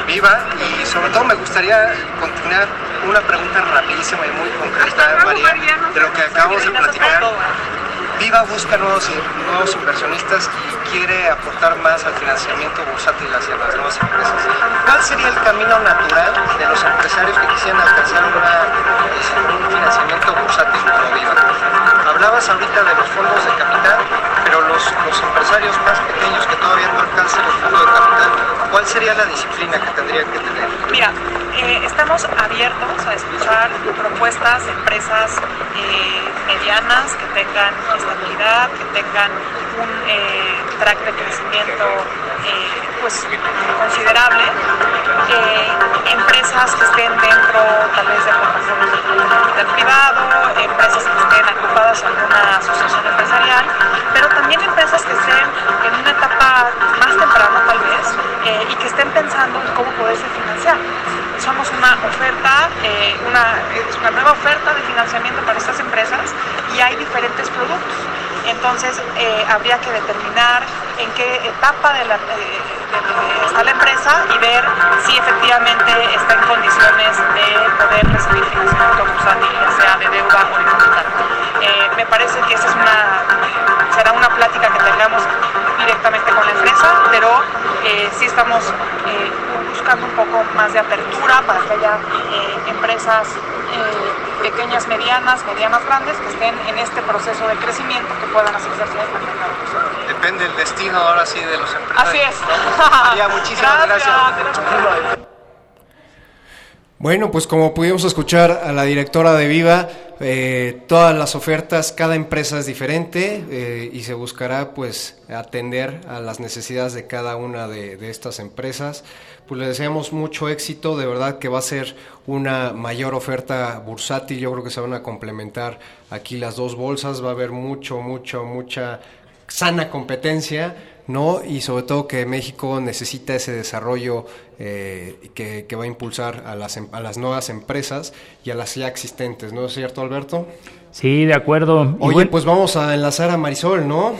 Viva y sobre todo me gustaría continuar una pregunta rapidísima y muy concreta, María, de lo que acabamos de platicar. Viva busca nuevos, nuevos inversionistas y quiere aportar más al financiamiento bursátil hacia las nuevas empresas. ¿Cuál sería el camino natural de los empresarios que quisieran alcanzar una- un financiamiento bursátil como Viva? Hablabas ahorita de los fondos de capital, pero los, los empresarios más pequeños que todavía no alcanzan el fondo de capital, ¿cuál sería la disciplina que tendrían que tener? Mira, eh, estamos abiertos a escuchar propuestas de empresas eh, medianas que tengan estabilidad, que tengan un eh, track de crecimiento eh, pues considerable, eh, empresas que estén dentro tal vez de de capital privado, empresas que estén agrupadas en una asociación empresarial, pero también empresas que estén en una etapa más temprana tal vez eh, y que estén pensando en cómo poderse financiar. Somos una oferta, una, una nueva oferta de financiamiento para estas empresas y hay diferentes productos. Entonces eh, habría que determinar en qué etapa de la, eh, está la empresa y ver si efectivamente está en condiciones de poder recibir financiamiento bursátil, ya sea de deuda o de capital. Eh, me parece que esa es una, será una plática que tengamos directamente con la empresa, pero eh, sí estamos eh, buscando un poco más de apertura para que haya eh, empresas eh, pequeñas, medianas, medianas, grandes que estén en este proceso de crecimiento que puedan hacerse hacia el mercado. Depende del destino ahora sí de los empresarios. Así es. María, muchísimas gracias. Bueno, pues como pudimos escuchar a la directora de Viva, eh, todas las ofertas, cada empresa es diferente eh, y se buscará pues atender a las necesidades de cada una de, de estas empresas. Pues le deseamos mucho éxito, de verdad que va a ser una mayor oferta bursátil, yo creo que se van a complementar aquí las dos bolsas, va a haber mucho, mucho, mucha sana competencia, ¿no? Y sobre todo que México necesita ese desarrollo eh, que, que va a impulsar a las, em- a las nuevas empresas y a las ya existentes, ¿no es cierto, Alberto? Sí, de acuerdo. Oye, bueno- pues vamos a enlazar a Marisol, ¿no?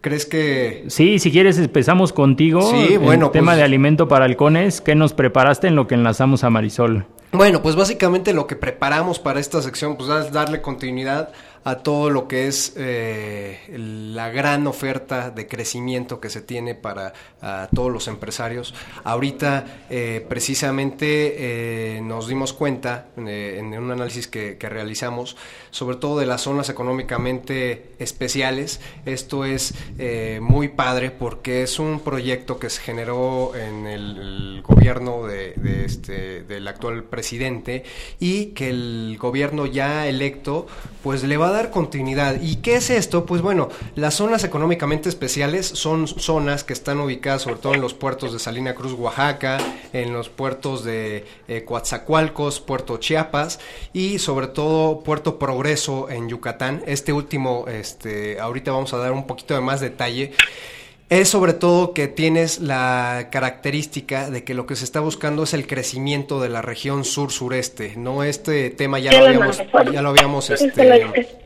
¿Crees que Sí, si quieres empezamos contigo. Sí, El bueno, tema pues- de alimento para halcones. ¿Qué nos preparaste en lo que enlazamos a Marisol? Bueno, pues básicamente lo que preparamos para esta sección, pues es darle continuidad a todo lo que es eh, la gran oferta de crecimiento que se tiene para todos los empresarios. Ahorita, eh, precisamente, eh, nos dimos cuenta en un análisis que, realizamos, sobre todo de las zonas económicamente especiales. Esto es muy padre porque es un proyecto que se generó en el, gobierno de, este, del actual presidente y que el gobierno ya electo pues le va a dar continuidad. ¿Y qué es esto? Pues bueno, la las zonas económicamente especiales son zonas que están ubicadas sobre todo en los puertos de Salina Cruz, Oaxaca, en los puertos de eh, Coatzacoalcos, Puerto Chiapas y sobre todo Puerto Progreso en Yucatán. Este último, este, ahorita vamos a dar un poquito de más detalle es sobre todo que tienes la característica de que lo que se está buscando es el crecimiento de la región sur-sureste. No este tema ya lo habíamos, ya lo habíamos este,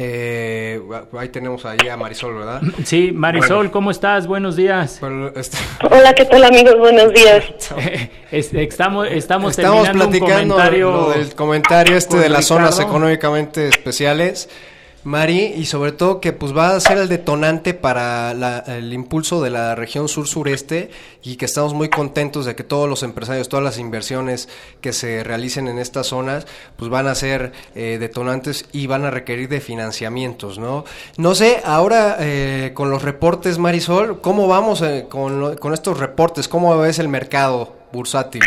eh, ahí tenemos ahí a Marisol, ¿verdad? Sí, Marisol, ¿cómo estás? Buenos días. Este, Hola, ¿qué tal amigos? Buenos días. estamos, estamos, estamos platicando comentario del comentario este de las zonas económicamente especiales. Mari, y sobre todo que pues va a ser el detonante para el impulso de la región sur-sureste y que estamos muy contentos de que todos los empresarios, todas las inversiones que se realicen en estas zonas, pues van a ser eh, detonantes y van a requerir de financiamientos, ¿no? No sé, ahora eh, con los reportes, Marisol, ¿cómo vamos eh, con, con estos reportes? ¿Cómo ves el mercado bursátil?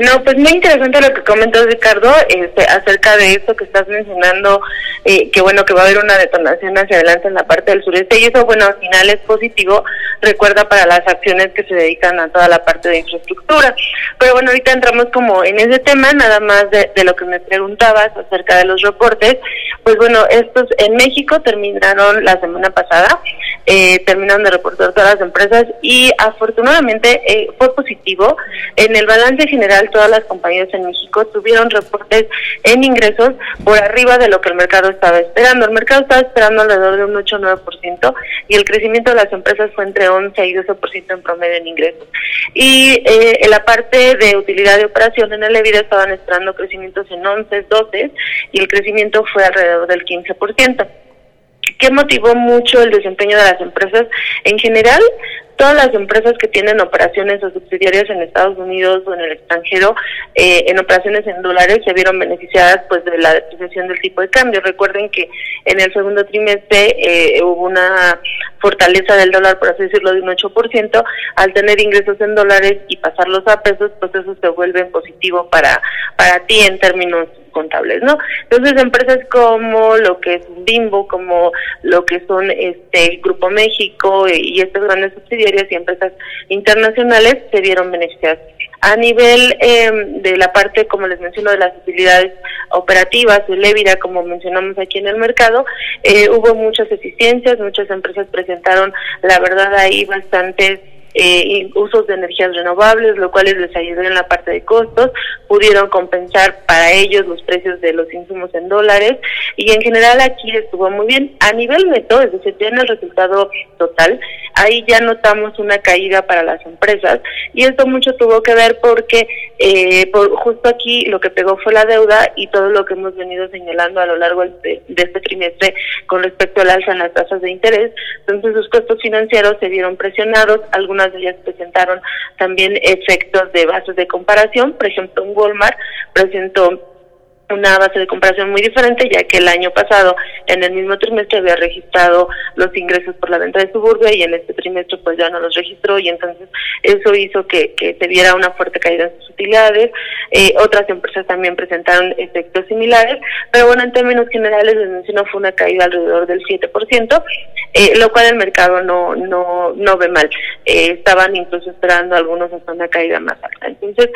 No, pues muy interesante lo que comentó Ricardo este, acerca de eso que estás mencionando, eh, que bueno, que va a haber una detonación hacia adelante en la parte del sureste y eso, bueno, al final es positivo, recuerda para las acciones que se dedican a toda la parte de infraestructura. Pero bueno, ahorita entramos como en ese tema, nada más de, de lo que me preguntabas acerca de los reportes, pues bueno, estos en México terminaron la semana pasada, eh, terminaron de reportar todas las empresas y afortunadamente eh, fue positivo. En el balance general todas las compañías en México tuvieron reportes en ingresos por arriba de lo que el mercado estaba esperando. El mercado estaba esperando alrededor de un 8 9% y el crecimiento de las empresas fue entre 11 y 12% en promedio en ingresos. Y eh, en la parte de utilidad de operación en el EBITDA estaban esperando crecimientos en 11, 12 y el crecimiento fue alrededor del 15%. ¿Qué motivó mucho el desempeño de las empresas? En general, todas las empresas que tienen operaciones o subsidiarias en Estados Unidos o en el extranjero, eh, en operaciones en dólares, se vieron beneficiadas pues de la depreciación del tipo de cambio. Recuerden que en el segundo trimestre eh, hubo una fortaleza del dólar, por así decirlo, de un 8%. Al tener ingresos en dólares y pasarlos a pesos, pues eso se vuelve positivo para, para ti en términos contables, ¿no? Entonces, empresas como lo que es Bimbo, como lo que son este Grupo México y estas grandes subsidiarias y empresas internacionales se vieron beneficiadas. A nivel em, de la parte, como les menciono, de las utilidades operativas, el EBITDA, como mencionamos aquí en el mercado, eh, hubo muchas eficiencias, muchas empresas presentaron, la verdad, ahí bastantes eh, usos de energías renovables, lo cual les ayudó en la parte de costos, pudieron compensar para ellos los precios de los insumos en dólares y en general aquí estuvo muy bien. A nivel neto, es decir, tiene el resultado total, ahí ya notamos una caída para las empresas y esto mucho tuvo que ver porque eh, por, justo aquí lo que pegó fue la deuda y todo lo que hemos venido señalando a lo largo de, de este trimestre con respecto al alza en las tasas de interés. Entonces sus costos financieros se vieron presionados, algunos de ellas presentaron también efectos de bases de comparación, por ejemplo, un Walmart presentó una base de comparación muy diferente, ya que el año pasado, en el mismo trimestre, había registrado los ingresos por la venta de suburbia y en este trimestre pues ya no los registró y entonces eso hizo que, que se viera una fuerte caída en sus utilidades. Eh, otras empresas también presentaron efectos similares, pero bueno, en términos generales les menciono fue una caída alrededor del 7%, eh, lo cual el mercado no, no, no ve mal. Eh, estaban incluso esperando algunos hasta una caída más alta. Entonces,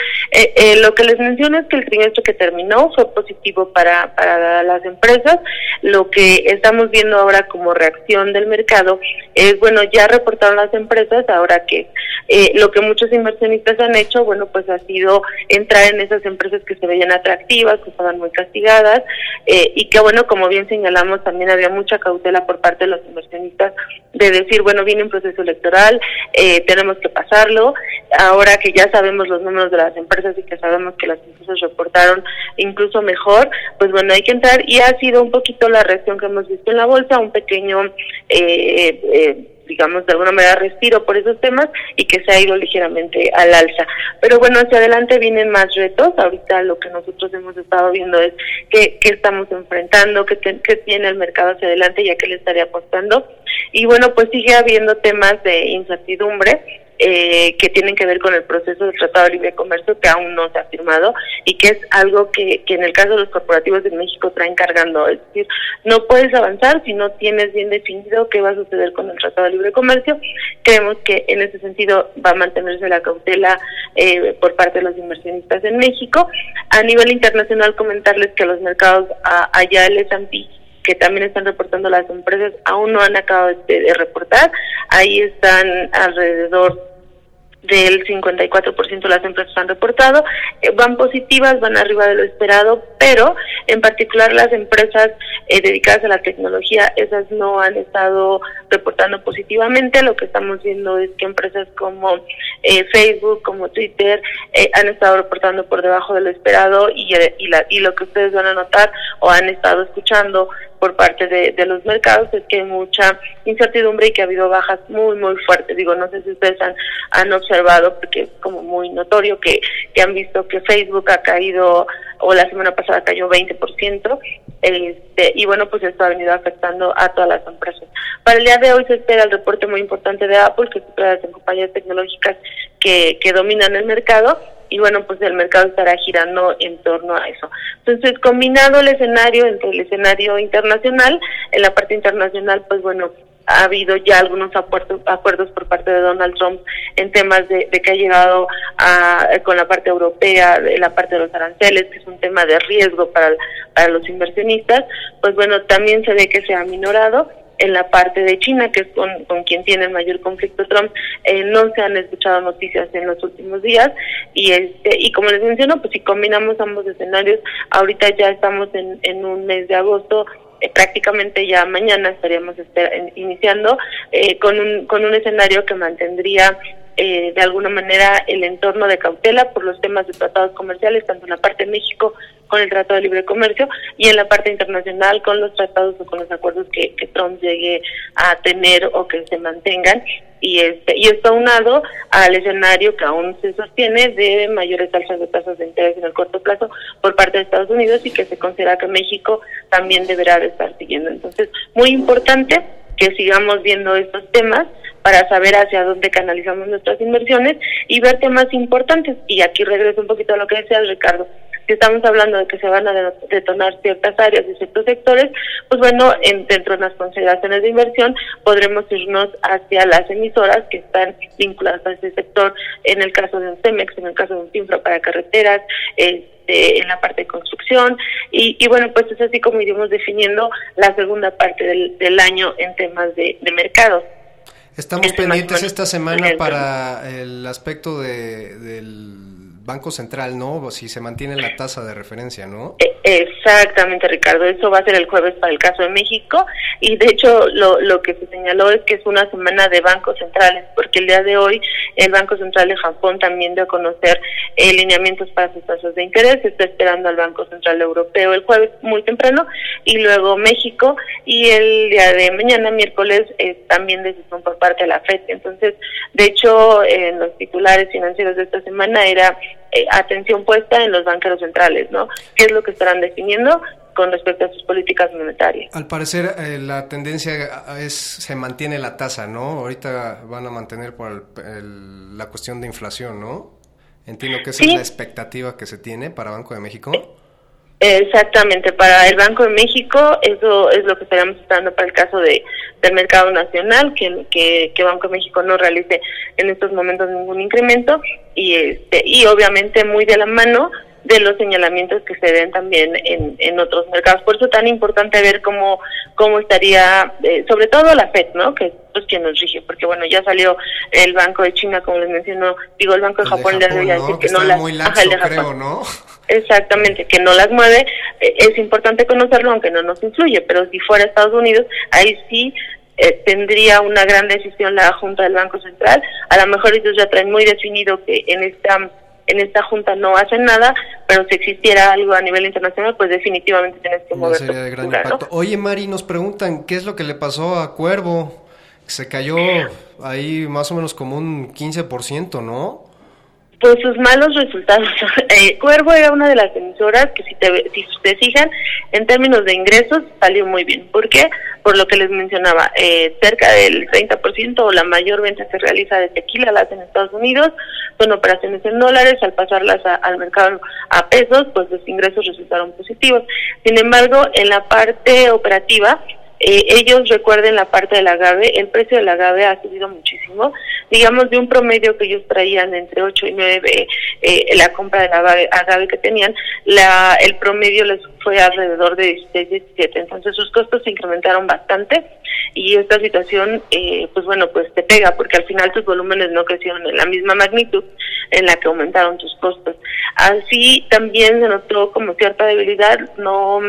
lo que les menciono es que el trimestre que terminó fue positivo para, para las empresas. Lo que estamos viendo ahora como reacción del mercado es, bueno, ya reportaron las empresas, ahora que eh, lo que muchos inversionistas han hecho, bueno, pues ha sido entrar en esas empresas que se veían atractivas, que estaban muy castigadas, eh, y que, bueno, como bien señalamos, también había mucha cautela por parte de los inversionistas de decir, bueno, viene un proceso electoral, eh, tenemos que pasarlo, ahora que ya sabemos los números de las empresas y que sabemos que las empresas reportaron incluso mejor, pues bueno, hay que entrar y ha sido un poquito la reacción que hemos visto en la bolsa, un pequeño, eh, eh, digamos, de alguna manera respiro por esos temas y que se ha ido ligeramente al alza. Pero bueno, hacia adelante vienen más retos. Ahorita lo que nosotros hemos estado viendo es qué, qué estamos enfrentando, qué, qué tiene el mercado hacia adelante, ya que le estaría apostando. Y bueno, pues sigue habiendo temas de incertidumbre eh, que tienen que ver con el proceso del Tratado de Libre Comercio que aún no se ha firmado y que es algo que, que en el caso de los corporativos en México traen cargando. Es decir, no puedes avanzar si no tienes bien definido qué va a suceder con el Tratado de Libre Comercio. Creemos que en ese sentido va a mantenerse la cautela eh, por parte de los inversionistas en México. A nivel internacional, comentarles que los mercados a, allá el S&P que también están reportando las empresas, aún no han acabado de, reportar. Ahí están alrededor del 54% de las empresas han reportado, eh, van positivas, van arriba de lo esperado, pero en particular las empresas eh, dedicadas a la tecnología, esas no han estado reportando positivamente. Lo que estamos viendo es que empresas como eh, Facebook, como Twitter, han estado reportando por debajo de lo esperado y, y, la, y lo que ustedes van a notar o han estado escuchando por parte de, los mercados es que hay mucha incertidumbre y que ha habido bajas muy, muy fuertes. Digo, no sé si ustedes han, han observado, porque es como muy notorio que, que han visto que Facebook ha caído, o la semana pasada cayó 20%, este, y bueno, pues esto ha venido afectando a todas las empresas. Para el día de hoy se espera el reporte muy importante de Apple, que es otra de las compañías tecnológicas que, que dominan el mercado, y bueno, pues el mercado estará girando en torno a eso. Entonces, combinado el escenario entre el escenario internacional, en la parte internacional, pues bueno, ha habido ya algunos acuerdos, acuerdos por parte de Donald Trump en temas de, que ha llegado a, con la parte europea, de la parte de los aranceles, que es un tema de riesgo para, para los inversionistas, pues bueno, también se ve que se ha minorado en la parte de China, que es con, quien tiene el mayor conflicto Trump, eh, no se han escuchado noticias en los últimos días y este y como les menciono, pues si combinamos ambos escenarios, ahorita ya estamos en, en un mes de agosto, eh, prácticamente ya mañana estaríamos iniciando eh, con, un, con un escenario que mantendría eh, de alguna manera el entorno de cautela por los temas de tratados comerciales, tanto en la parte de México con el Tratado de Libre Comercio y en la parte internacional con los tratados o con los acuerdos que, Trump llegue a tener o que se mantengan y este y esto aunado al escenario que aún se sostiene de mayores alzas de tasas de interés en el corto plazo por parte de Estados Unidos y que se considera que México también deberá de estar siguiendo. Entonces, muy importante que sigamos viendo estos temas para saber hacia dónde canalizamos nuestras inversiones y ver temas importantes. Y aquí regreso un poquito a lo que decía Ricardo. Si estamos hablando de que se van a detonar ciertas áreas y ciertos sectores, pues bueno, en, dentro de las consideraciones de inversión podremos irnos hacia las emisoras que están vinculadas a ese sector, en el caso de un CEMEX, en el caso de un Infra para carreteras, este, en la parte de construcción y, y, bueno, pues es así como iremos definiendo la segunda parte del, del año en temas de, de mercados. Estamos pendientes esta semana para el aspecto de, del Banco Central, ¿no? Si se mantiene la tasa de referencia, ¿no? E, exactamente, Ricardo. Eso va a ser el jueves para el caso de México. Y de hecho, lo, lo que se señaló es que es una semana de bancos centrales, porque el día de hoy el Banco Central de Japón también dio a conocer eh, lineamientos para sus tasas de interés. Está esperando al Banco Central Europeo el jueves muy temprano. Y luego México. Y el día de mañana, miércoles, es también decisión por parte de la FED. Entonces, de hecho, en los titulares financieros de esta semana era eh, atención puesta en los banqueros centrales, ¿no? ¿Qué es lo que estarán definiendo? con respecto a sus políticas monetarias. Al parecer eh, la tendencia es se mantiene la tasa, ¿no? Ahorita van a mantener por la cuestión de inflación, ¿no? Entiendo que esa es la expectativa que se tiene para Banco de México. Exactamente, para el Banco de México eso es lo que estaríamos esperando para el caso de del mercado nacional, que, que, que, Banco de México no realice en estos momentos ningún incremento y este y obviamente muy de la mano de los señalamientos que se den también en, en otros mercados. Por eso tan importante ver cómo, cómo estaría, eh, sobre todo la FED, ¿no? Que es pues, quien nos rige, porque bueno, ya salió el Banco de China, como les mencionó, digo, el Banco de Japón, le decir que, no las... ¿no? Exactamente, que no las mueve. Eh, es importante conocerlo, aunque no nos influye, pero si fuera Estados Unidos, ahí sí eh, tendría una gran decisión la Junta del Banco Central. A lo mejor ellos ya traen muy definido que en esta en esta junta no hacen nada, pero si existiera algo a nivel internacional, pues definitivamente tienes que mover sería de gran impacto. Oye, Mari, nos preguntan qué es lo que le pasó a Cuervo. Se cayó ahí más o menos como un 15%, ¿no? Pues sus malos resultados. Eh, Cuervo era una de las emisoras que si te, si te fijan en términos de ingresos salió muy bien. ¿Por qué? Por lo que les mencionaba, eh, cerca del 30% o la mayor venta que realiza de tequila la hacen en Estados Unidos, son operaciones en dólares, al pasarlas a- al mercado a pesos, pues los ingresos resultaron positivos. Sin embargo, en la parte operativa, eh, ellos recuerden la parte del agave, el precio del agave ha subido muchísimo, digamos de un promedio que ellos traían entre 8 y 9 eh, la compra del agave, que tenían, la, el promedio les fue alrededor de 16, 17, entonces sus costos se incrementaron bastante y esta situación, eh, pues bueno, pues te pega porque al final tus volúmenes no crecieron en la misma magnitud en la que aumentaron tus costos. Así también se notó como cierta debilidad, no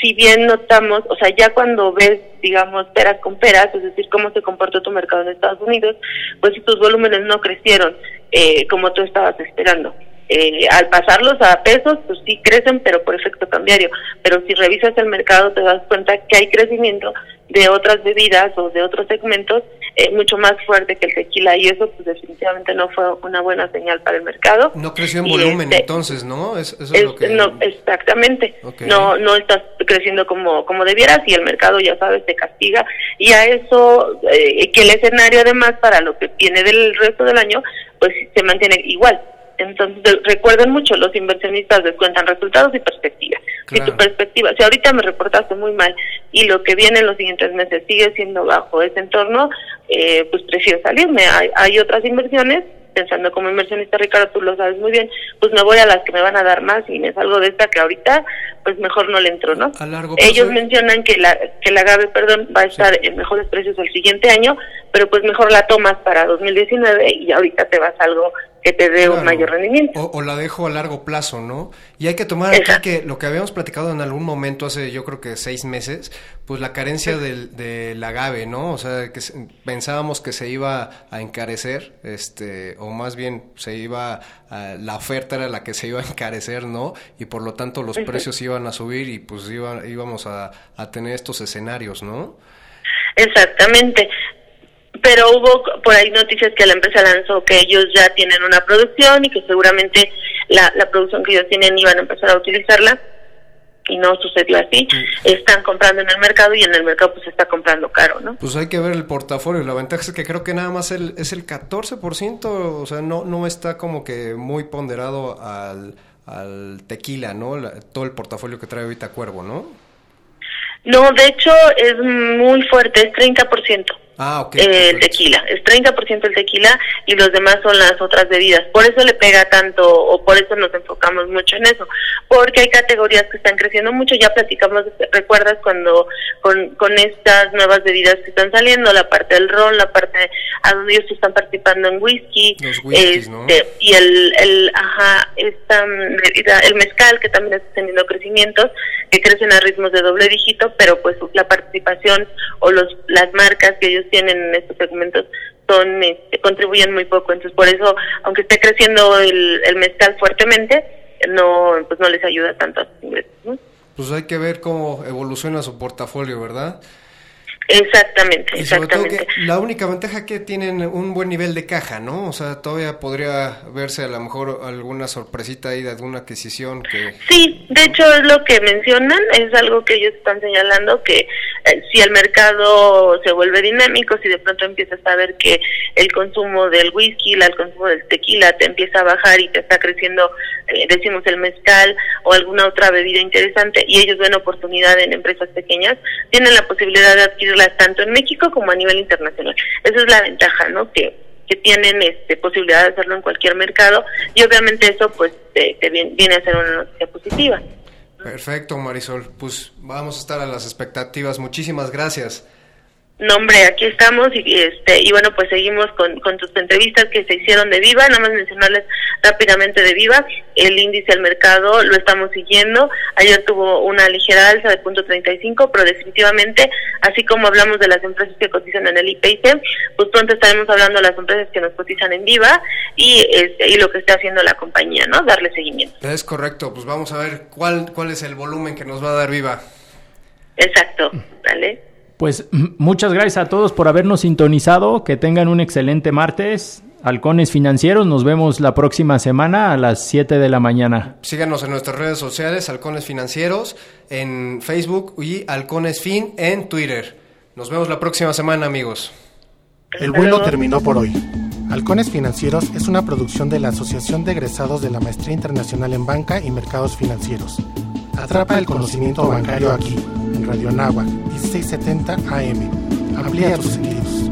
si bien notamos, o sea, ya cuando ves, digamos, peras con peras, es decir, cómo se comportó tu mercado en Estados Unidos, pues si tus volúmenes no crecieron eh, como tú estabas esperando. Eh, al pasarlos a pesos, pues sí crecen, pero por efecto cambiario. Pero si revisas el mercado, te das cuenta que hay crecimiento de otras bebidas o de otros segmentos eh, mucho más fuerte que el tequila y eso pues definitivamente no fue una buena señal para el mercado. No creció en Y, volumen este, entonces, ¿no? Es- eso es, es- lo que... no, exactamente. No, no estás creciendo como, como debieras y el mercado, ya sabes, te castiga. Y a eso, eh, que el escenario además para lo que viene del resto del año, pues se mantiene igual. Entonces, de- recuerden mucho, los inversionistas descuentan resultados y perspectivas. Si Claro. tu perspectiva, si ahorita me reportaste muy mal y lo que viene en los siguientes meses sigue siendo bajo ese entorno, eh, pues prefiero salirme. Hay, hay otras inversiones, pensando como inversionista, Ricardo, tú lo sabes muy bien, pues me voy a las que me van a dar más y me salgo de esta que ahorita, pues mejor no le entro, ¿no? A largo plazo... Ellos mencionan que la que la agave, perdón, va a estar en mejores precios el siguiente año, pero pues mejor la tomas para 2019 y ahorita te vas a algo que te dé un mayor rendimiento. O, o la dejo a largo plazo, ¿no? Y hay que tomar aquí que lo que habíamos platicado en algún momento hace yo creo que seis meses, pues la carencia del, del agave, ¿no? O sea, que pensábamos que se iba a encarecer, este, o más bien se iba, a- la oferta era la que se iba a encarecer, ¿no? Y por lo tanto los precios iban a subir y pues iba- íbamos a, a tener estos escenarios, ¿no? Exactamente. Pero hubo por ahí noticias que la empresa lanzó que ellos ya tienen una producción y que seguramente la, la producción que ellos tienen iban a empezar a utilizarla y no sucedió así. Están comprando en el mercado y en el mercado pues está comprando caro, ¿no? Pues hay que ver el portafolio. La ventaja es que creo que nada más el, es el 14%, o sea, no, no está como que muy ponderado al, al tequila, ¿no? La- todo el portafolio que trae ahorita Cuervo, ¿no? No, de hecho es muy fuerte, es 30%. Ah, ok. eh, tequila, es 30% el tequila y los demás son las otras bebidas. Por eso le pega tanto o por eso nos enfocamos mucho en eso, porque hay categorías que están creciendo mucho, ya platicamos, recuerdas cuando con, con estas nuevas bebidas que están saliendo, la parte del ron, la parte a donde ellos están participando en whisky, Los whiskies, ¿no? este, y el, el, ajá, esta bebida, el mezcal que también está teniendo crecimientos, que crecen a ritmos de doble dígito, pero pues la participación o los las marcas que ellos tienen en estos segmentos son este, contribuyen muy poco, entonces por eso aunque esté creciendo el, el mezcal fuertemente, no pues no les ayuda tanto a sus ingresos. Pues hay que ver cómo evoluciona su portafolio, ¿verdad? Exactamente, Y sobre todo exactamente. que la única ventaja que tienen un buen nivel de caja, ¿no? O sea, todavía podría verse a lo mejor alguna sorpresita ahí de alguna adquisición que... Sí, de hecho es lo que mencionan, es algo que ellos están señalando que eh, si el mercado se vuelve dinámico, si de pronto empiezas a ver que el consumo del whisky, la- el consumo del tequila te empieza a bajar y te está creciendo, eh, decimos el mezcal o alguna otra bebida interesante y ellos ven oportunidad en empresas pequeñas, tienen la posibilidad de tanto en México como a nivel internacional. Esa es la ventaja, ¿no? Que que tienen este, posibilidad de hacerlo en cualquier mercado y obviamente eso pues te, te viene, viene a ser una noticia positiva. Perfecto, Marisol. Pues vamos a estar a las expectativas. Muchísimas gracias. No, hombre, aquí estamos y este y bueno, pues seguimos con, con tus entrevistas que se hicieron de Viva, nada más mencionarles rápidamente de Viva, el índice del mercado lo estamos siguiendo, ayer tuvo una ligera alza de punto 35, pero definitivamente, así como hablamos de las empresas que cotizan en el IPIC, pues pronto estaremos hablando de las empresas que nos cotizan en Viva y este, y lo que está haciendo la compañía, ¿no? Darle seguimiento. Es correcto. Pues vamos a ver cuál, cuál es el volumen que nos va a dar Viva. Exacto, ¿vale? Pues muchas gracias a todos por habernos sintonizado. Que tengan un excelente martes. Halcones Financieros. Nos vemos la próxima semana a las 7 de la mañana. Síganos en nuestras redes sociales, Halcones Financieros, en Facebook y Halcones Fin en Twitter. Nos vemos la próxima semana, amigos. El vuelo terminó por hoy. Halcones Financieros es una producción de la Asociación de Egresados de la Maestría Internacional en Banca y Mercados Financieros. Atrapa el conocimiento bancario aquí, en Radio Nahua, 1670 AM. Amplía tus sentidos.